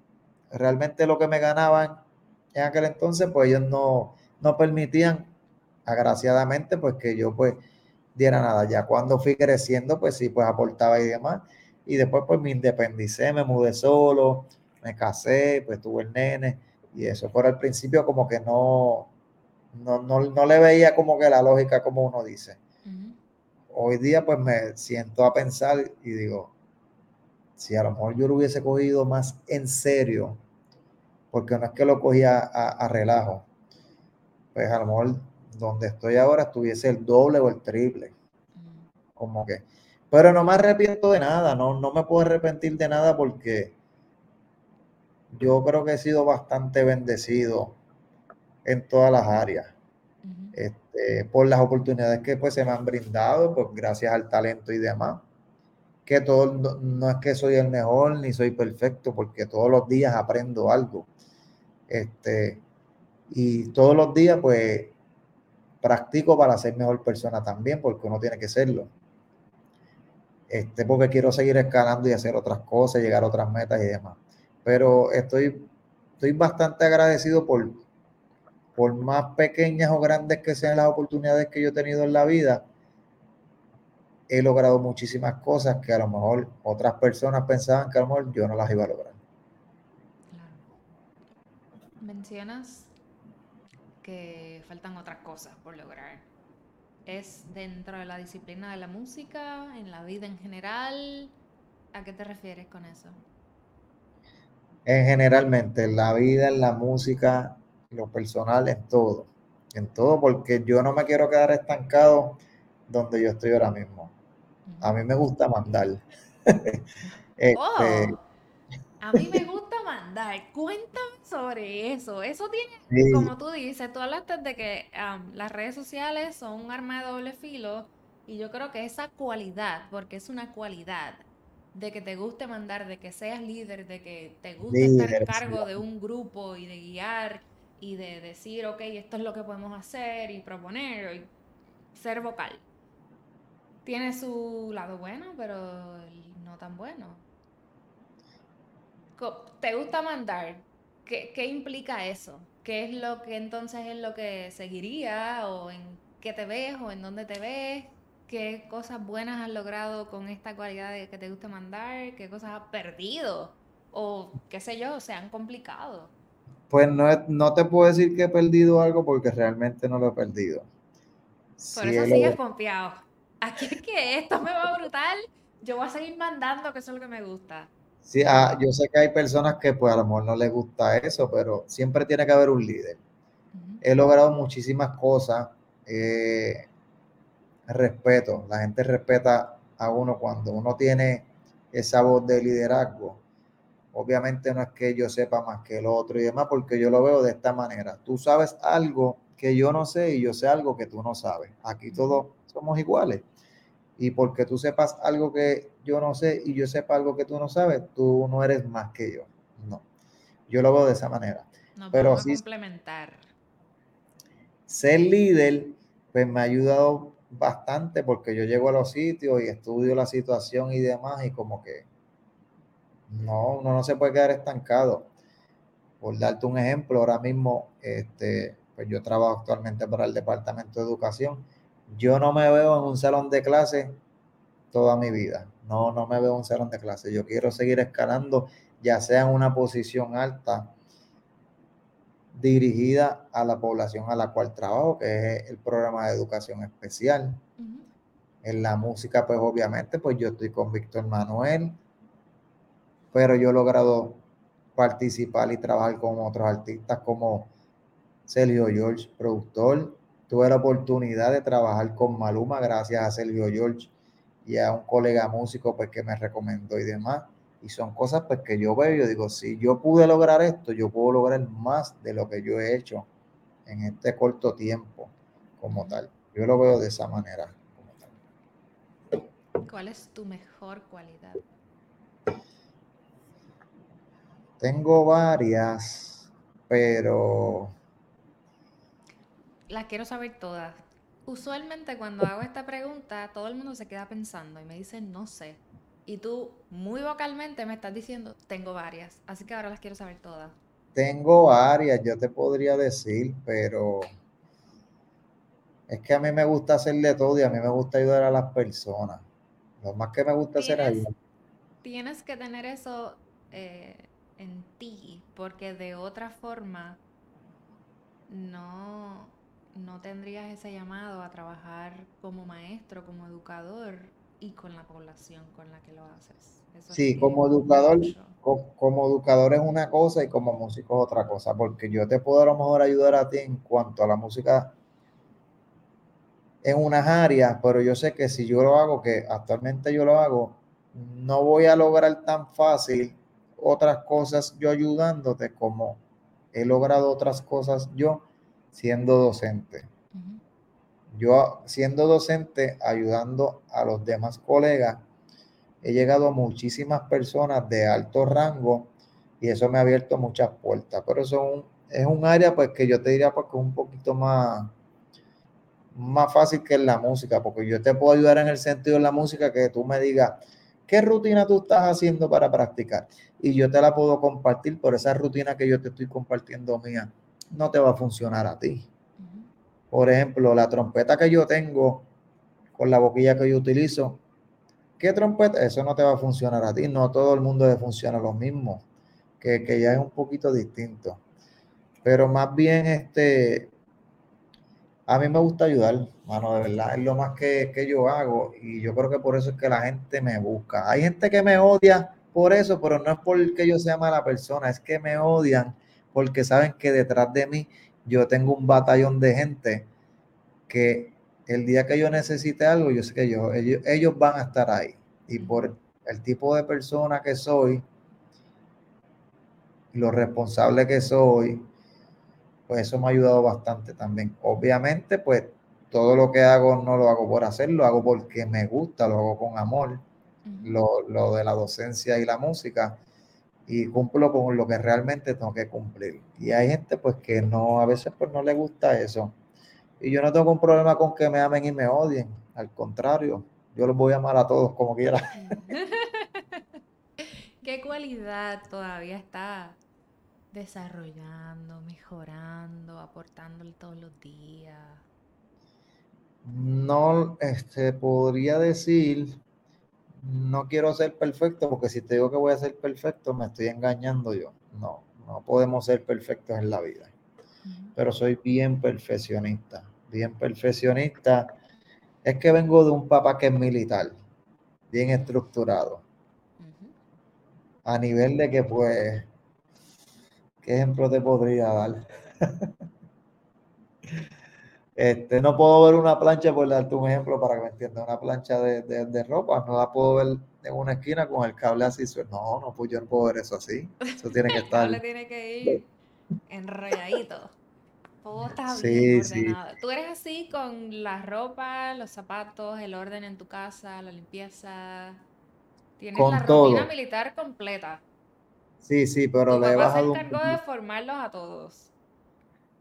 realmente lo que me ganaban en aquel entonces, pues ellos no, no permitían, agraciadamente, pues que yo pues diera nada. Ya cuando fui creciendo, pues sí, pues aportaba y demás. Y después pues me independicé, me mudé solo, me casé, pues tuve el nene y eso. Pero al principio como que no, no, no, le veía como que la lógica como uno dice. Hoy día pues me siento a pensar y digo, si a lo mejor yo lo hubiese cogido más en serio, porque no es que lo cogía a, relajo, pues a lo mejor donde estoy ahora estuviese el doble o el triple. Como que, pero no me arrepiento de nada, no, no me puedo arrepentir de nada porque yo creo que he sido bastante bendecido en todas las áreas. este, por las oportunidades que pues se me han brindado, pues gracias al talento y demás. Que todo, no, es que soy el mejor ni soy perfecto, porque todos los días aprendo algo. Este, y todos los días pues practico para ser mejor persona también, porque uno tiene que serlo. Este, porque quiero seguir escalando y hacer otras cosas, llegar a otras metas y demás pero estoy, estoy bastante agradecido por, por más pequeñas o grandes que sean las oportunidades que yo he tenido en la vida, he logrado muchísimas cosas que a lo mejor otras personas pensaban que a lo mejor yo no las iba a lograr. Mencionas que faltan otras cosas por lograr. ¿Es dentro de la disciplina de la música, en la vida en general? ¿A qué te refieres con eso? en generalmente, en la vida, en la música, en lo personal, en todo. En todo, porque yo no me quiero quedar estancado donde yo estoy ahora mismo. A mí me gusta mandar. este, oh, a mí me gusta mandar. Cuéntame sobre eso. Eso tiene, como tú dices, tú hablaste de que las redes sociales son un arma de doble filo. Y yo creo que esa cualidad, porque es una cualidad, de que te guste mandar, de que seas líder, de que te guste estar en cargo de un grupo y de guiar y de decir, ok, esto es lo que podemos hacer y proponer, y ser vocal. Tiene su lado bueno, pero no tan bueno. ¿Te gusta mandar? ¿Qué, ¿Qué implica eso? ¿Qué es lo que entonces es lo que seguiría? ¿O en qué te ves? ¿O en dónde te ves? qué cosas buenas has logrado con esta cualidad de que te gusta mandar, qué cosas has perdido o qué sé yo, se han complicado. Pues no, no te puedo decir que he perdido algo porque realmente no lo he perdido. Por eso sigues confiado. Aquí es que esto me va brutal, yo voy a seguir mandando, que eso es lo que me gusta. Sí, ah, yo sé que hay personas que pues a lo mejor no les gusta eso, pero siempre tiene que haber un líder. He logrado muchísimas cosas. Eh, respeto. La gente respeta a uno cuando uno tiene esa voz de liderazgo. Obviamente no es que yo sepa más que el otro y demás, porque yo lo veo de esta manera. Tú sabes algo que yo no sé y yo sé algo que tú no sabes. Aquí todos somos iguales. Y porque tú sepas algo que yo no sé y yo sepa algo que tú no sabes, tú no eres más que yo. No. Yo lo veo de esa manera. No Pero sí- complementar. Ser líder, pues me ha ayudado bastante porque yo llego a los sitios y estudio la situación y demás y como que no, uno no se puede quedar estancado. Por darte un ejemplo, ahora mismo, este, pues yo trabajo actualmente para el Departamento de Educación. Yo no me veo en un salón de clase toda mi vida. No, no me veo en un salón de clase. Yo quiero seguir escalando, ya sea en una posición alta dirigida a la población a la cual trabajo, que es el programa de educación especial. En la música, pues obviamente, pues yo estoy con Víctor Manuel, pero yo he logrado participar y trabajar con otros artistas como Sergio George, productor. Tuve la oportunidad de trabajar con Maluma gracias a Sergio George y a un colega músico pues que me recomendó y demás. Y son cosas pues que yo veo y yo digo, si yo pude lograr esto, yo puedo lograr más de lo que yo he hecho en este corto tiempo como tal. Yo lo veo de esa manera. Como tal. ¿Cuál es tu mejor cualidad? Tengo varias, pero Las quiero saber todas. Usualmente cuando hago esta pregunta, todo el mundo se queda pensando y me dice, no sé. Y tú muy vocalmente me estás diciendo, tengo varias. Así que ahora las quiero saber todas. tengo varias, yo te podría decir, pero es que a mí me gusta hacer de todo y a mí me gusta ayudar a las personas. Lo más que me gusta hacer es tienes que tener eso eh, en ti, porque de otra forma no, no tendrías ese llamado a trabajar como maestro, como educador y con la población con la que lo haces. Eso Sí, como educador, como educador es una cosa y como músico es otra cosa, porque yo te puedo a lo mejor ayudar a ti en cuanto a la música en unas áreas, pero yo sé que si yo lo hago, que actualmente yo lo hago, no voy a lograr tan fácil otras cosas yo ayudándote como he logrado otras cosas yo siendo docente. Yo siendo docente, ayudando a los demás colegas, he llegado a muchísimas personas de alto rango y eso me ha abierto muchas puertas. Pero eso es un, es un área pues que yo te diría pues, que es un poquito más, más fácil que en la música, porque yo te puedo ayudar en el sentido de la música que tú me digas, ¿qué rutina tú estás haciendo para practicar? Y yo te la puedo compartir, pero esa rutina que yo te estoy compartiendo mía no te va a funcionar a ti. Por ejemplo, la trompeta que yo tengo con la boquilla que yo utilizo, ¿qué trompeta? Eso no te va a funcionar a ti. No todo el mundo le funciona lo mismo, que, que ya es un poquito distinto. Pero más bien, este, a mí me gusta ayudar, mano, de verdad, es lo más que, que yo hago y yo creo que por eso es que la gente me busca. Hay gente que me odia por eso, pero no es porque yo sea mala persona, es que me odian porque saben que detrás de mí yo tengo un batallón de gente que el día que yo necesite algo, yo sé que yo, ellos, ellos van a estar ahí. Y por el tipo de persona que soy, lo responsable que soy, pues eso me ha ayudado bastante también. Obviamente, pues todo lo que hago no lo hago por hacerlo, lo hago porque me gusta, lo hago con amor, lo de la docencia y la música, y cumplo con lo que realmente tengo que cumplir. Y hay gente pues que no, a veces pues no le gusta eso. Y yo no tengo un problema con que me amen y me odien, al contrario, yo los voy a amar a todos como quiera. ¿Qué cualidad todavía está desarrollando, mejorando, aportándole todos los días? No, este, podría decir, no quiero ser perfecto, porque si te digo que voy a ser perfecto, me estoy engañando yo. No, no podemos ser perfectos en la vida. Pero soy bien perfeccionista, bien perfeccionista. Es que vengo de un papá que es militar, bien estructurado, a nivel de que, pues, ¿qué ejemplo te podría dar? Este, no puedo ver una plancha, por darte un ejemplo para que me entiendas, una plancha de, de- de ropa, no la puedo ver en una esquina con el cable así. No, no, pues yo no puedo ver eso así. Eso tiene que El estar. cable tiene que ir enrolladito. Todo está Sí, bien sí. ordenado. ¿Tú eres así con la ropa, los zapatos, el orden en tu casa, la limpieza? Tienes Con la rutina militar completa. Sí, sí, pero Tu le he papá se encargó de formarlos a todos.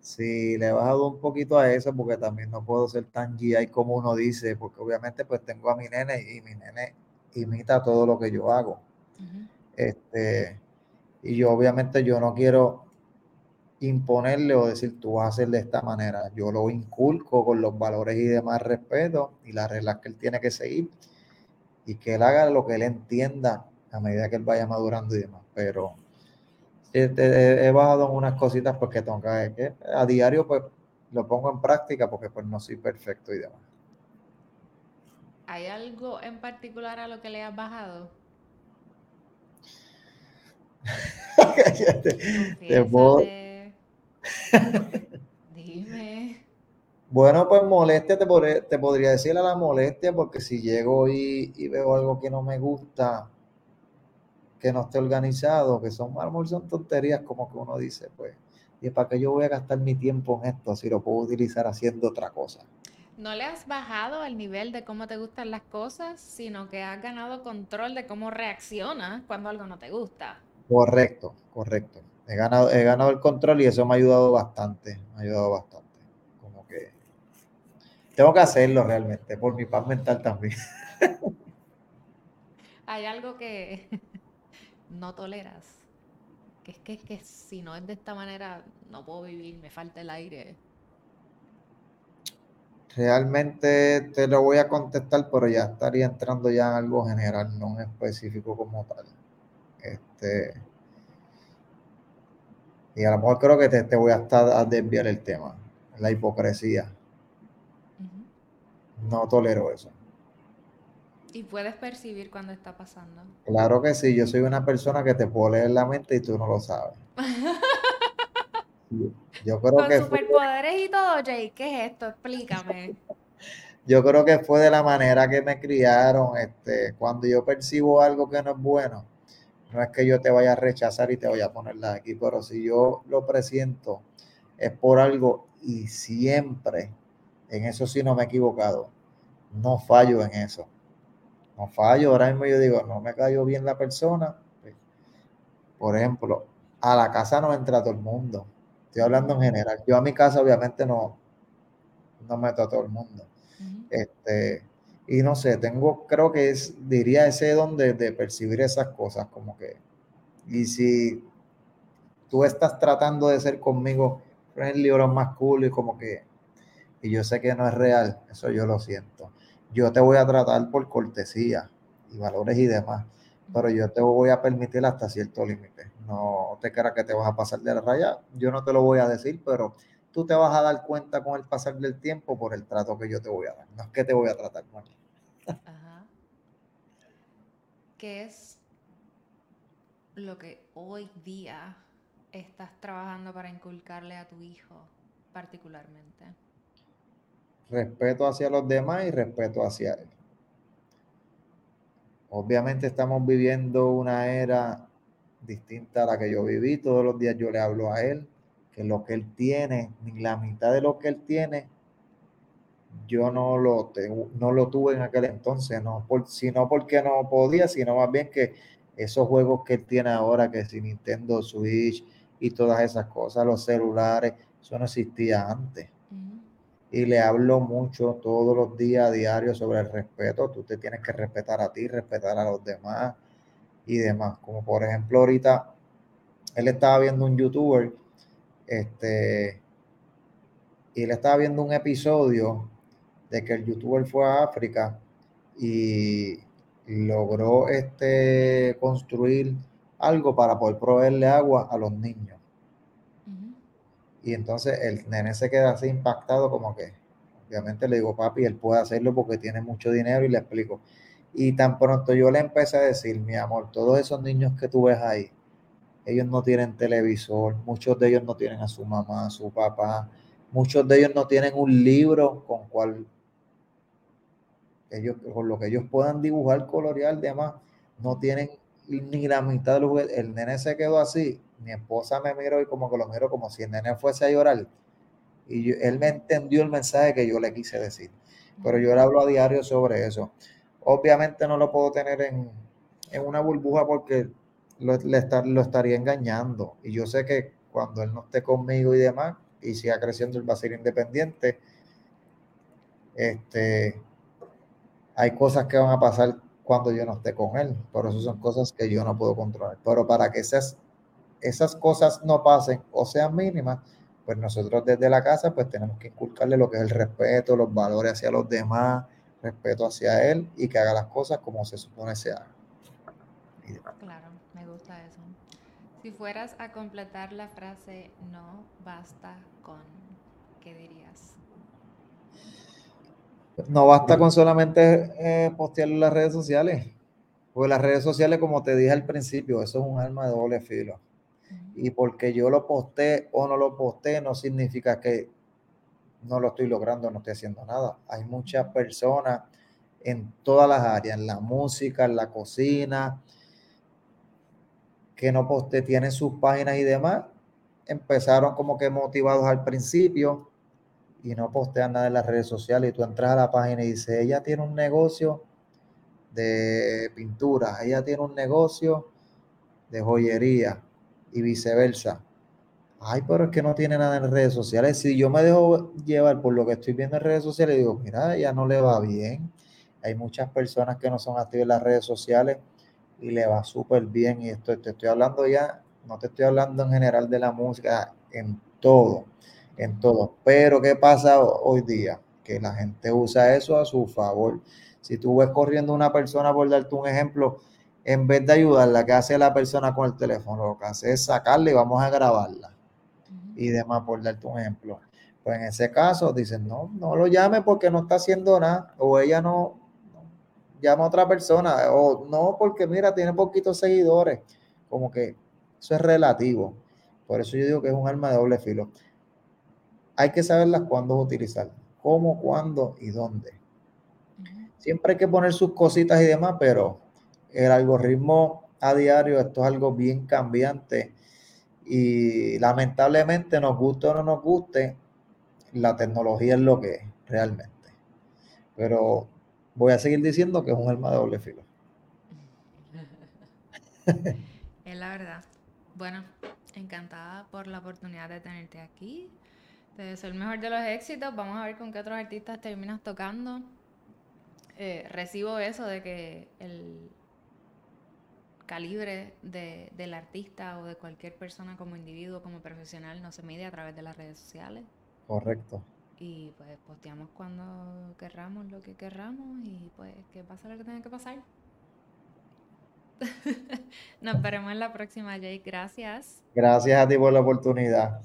Sí, le he bajado un poquito a eso porque también no puedo ser tan GI como uno dice, porque obviamente pues tengo a mi nene y mi nene imita todo lo que yo hago. Este, y yo obviamente yo no quiero imponerle o decir tú vas a hacer de esta manera. Yo lo inculco con los valores y demás respeto y las reglas que él tiene que seguir y que él haga lo que él entienda a medida que él vaya madurando y demás. Pero este, he, bajado en unas cositas porque tengo que, a diario pues lo pongo en práctica porque pues no soy perfecto y demás. ¿Hay algo en particular a lo que le has bajado? te, te puedo- Confiésate. Dime. Bueno, pues molestia, te, podré- te podría decir a la molestia, porque si llego y, y veo algo que no me gusta, que no esté organizado, que son, a lo mejor son tonterías como que uno dice, pues, ¿y para qué yo voy a gastar mi tiempo en esto si lo puedo utilizar haciendo otra cosa? No le has bajado al nivel de cómo te gustan las cosas, sino que has ganado control de cómo reaccionas cuando algo no te gusta. Correcto, correcto. He ganado, he ganado el control y eso me ha ayudado bastante, me ha ayudado bastante. Como que tengo que hacerlo realmente, por mi paz mental también. Hay algo que no toleras. Que es que, es que si no es de esta manera, no puedo vivir, me falta el aire. Realmente te lo voy a contestar, pero ya estaría entrando ya en algo general, no en específico como tal. Este, y a lo mejor creo que te, te voy a estar a desviar el tema. La hipocresía. No tolero eso. Y puedes percibir cuando está pasando. Claro que sí, yo soy una persona que te puedo leer la mente y tú no lo sabes. Yo creo Con que fue, superpoderes y todo, Jay, ¿qué es esto? Explícame. yo creo que fue de la manera que me criaron. Este, cuando yo percibo algo que no es bueno, no es que yo te vaya a rechazar y te vaya a ponerla aquí, pero si yo lo presiento, es por algo y siempre, en eso sí no me he equivocado, no fallo en eso. No fallo, ahora mismo yo digo, no me cayó bien la persona. pues, Por ejemplo, a la casa no entra todo el mundo. Estoy hablando en general. Yo a mi casa obviamente no, no meto a todo el mundo. Este, y no sé, tengo, creo que es, diría ese don de, de percibir esas cosas, como que, y si tú estás tratando de ser conmigo friendly o lo más cool y como que, y yo sé que no es real, eso yo lo siento. Yo te voy a tratar por cortesía y valores y demás, pero yo te voy a permitir hasta cierto límite. No te creas que te vas a pasar de la raya, yo no te lo voy a decir, pero tú te vas a dar cuenta con el pasar del tiempo por el trato que yo te voy a dar. No es que te voy a tratar mal. Ajá. ¿Qué es lo que hoy día estás trabajando para inculcarle a tu hijo particularmente? Respeto hacia los demás y respeto hacia él. Obviamente estamos viviendo una era distinta a la que yo viví. Todos los días yo le hablo a él que lo que él tiene, ni la mitad de lo que él tiene, yo no lo, te- no lo tuve en aquel entonces, no por, sino porque no podía, sino más bien que esos juegos que él tiene ahora, que si Nintendo Switch y todas esas cosas, los celulares, eso no existía antes. Y le hablo mucho todos los días a diario sobre el respeto. Tú te tienes que respetar a ti, respetar a los demás y demás. Como por ejemplo ahorita, él estaba viendo un youtuber, este, y él estaba viendo un episodio de que el youtuber fue a África y logró este, construir algo para poder proveerle agua a los niños. Y entonces el nene se queda así impactado como que, obviamente le digo, papi, él puede hacerlo porque tiene mucho dinero y le explico. Y tan pronto yo le empecé a decir, mi amor, todos esos niños que tú ves ahí, ellos no tienen televisor, muchos de ellos no tienen a su mamá, a su papá, muchos de ellos no tienen un libro con cual ellos, con lo que ellos puedan dibujar, colorear, demás, no tienen ni la mitad de los. El nene se quedó así, mi esposa me miró y como que lo miró como si el nene fuese a llorar. Y yo- él me entendió el mensaje que yo le quise decir. Pero yo le hablo a diario sobre eso. Obviamente no lo puedo tener en, en una burbuja porque lo, lo estaría engañando. Y yo sé que cuando él no esté conmigo y demás, y siga creciendo, él va a ser independiente. Este, hay cosas que van a pasar cuando yo no esté con él, por eso son cosas que yo no puedo controlar. Pero para que esas, esas cosas no pasen o sean mínimas, pues nosotros desde la casa pues tenemos que inculcarle lo que es el respeto, los valores hacia los demás, respeto hacia él y que haga las cosas como se supone se haga. Claro, me gusta eso. Si fueras a completar la frase no basta con, ¿qué dirías? No basta con solamente eh, postearlo en las redes sociales. Porque las redes sociales, como te dije al principio, eso es un arma de doble filo. Y porque yo lo posté o no lo posté, no significa que no lo estoy logrando, no estoy haciendo nada. Hay muchas personas en todas las áreas, en la música, en la cocina, que no posté, tienen sus páginas y demás. Empezaron como que motivados al principio y no postean nada en las redes sociales. Y tú entras a la página y dices, ella tiene un negocio de pintura, ella tiene un negocio de joyería y viceversa ay, pero es que no tiene nada en redes sociales. Si yo me dejo llevar por lo que estoy viendo en redes sociales, digo, mira, ya no le va bien. Hay muchas personas que no son activas en las redes sociales y le va súper bien. Y esto te estoy hablando ya, no te estoy hablando en general de la música, en todo, en todo. Pero ¿qué pasa hoy día? Que la gente usa eso a su favor. Si tú ves corriendo una persona, por darte un ejemplo, en vez de ayudarla, ¿qué hace la persona con el teléfono? Lo que hace es sacarla y vamos a grabarla y demás, por darte un ejemplo. Pues en ese caso dicen, no, no lo llame porque no está haciendo nada, o ella no, llama a otra persona, o no porque mira, tiene poquitos seguidores, como que eso es relativo. Por eso yo digo que es un arma de doble filo. Hay que saberlas cuándo utilizar, cómo, cuándo y dónde. Siempre hay que poner sus cositas y demás, pero el algoritmo a diario, esto es algo bien cambiante y lamentablemente, nos guste o no nos guste, la tecnología es lo que es realmente. Pero voy a seguir diciendo que es un arma de doble filo. es la verdad. Bueno, encantada por la oportunidad de tenerte aquí. Te deseo el mejor de los éxitos. Vamos a ver con qué otros artistas terminas tocando. Eh, recibo eso de que el, calibre de, del artista o de cualquier persona como individuo, como profesional, no se mide a través de las redes sociales. Correcto. Y pues posteamos cuando querramos lo que querramos y pues que pasa lo que tenga que pasar. Nos veremos en la próxima, Jake. Gracias. Gracias a ti por la oportunidad.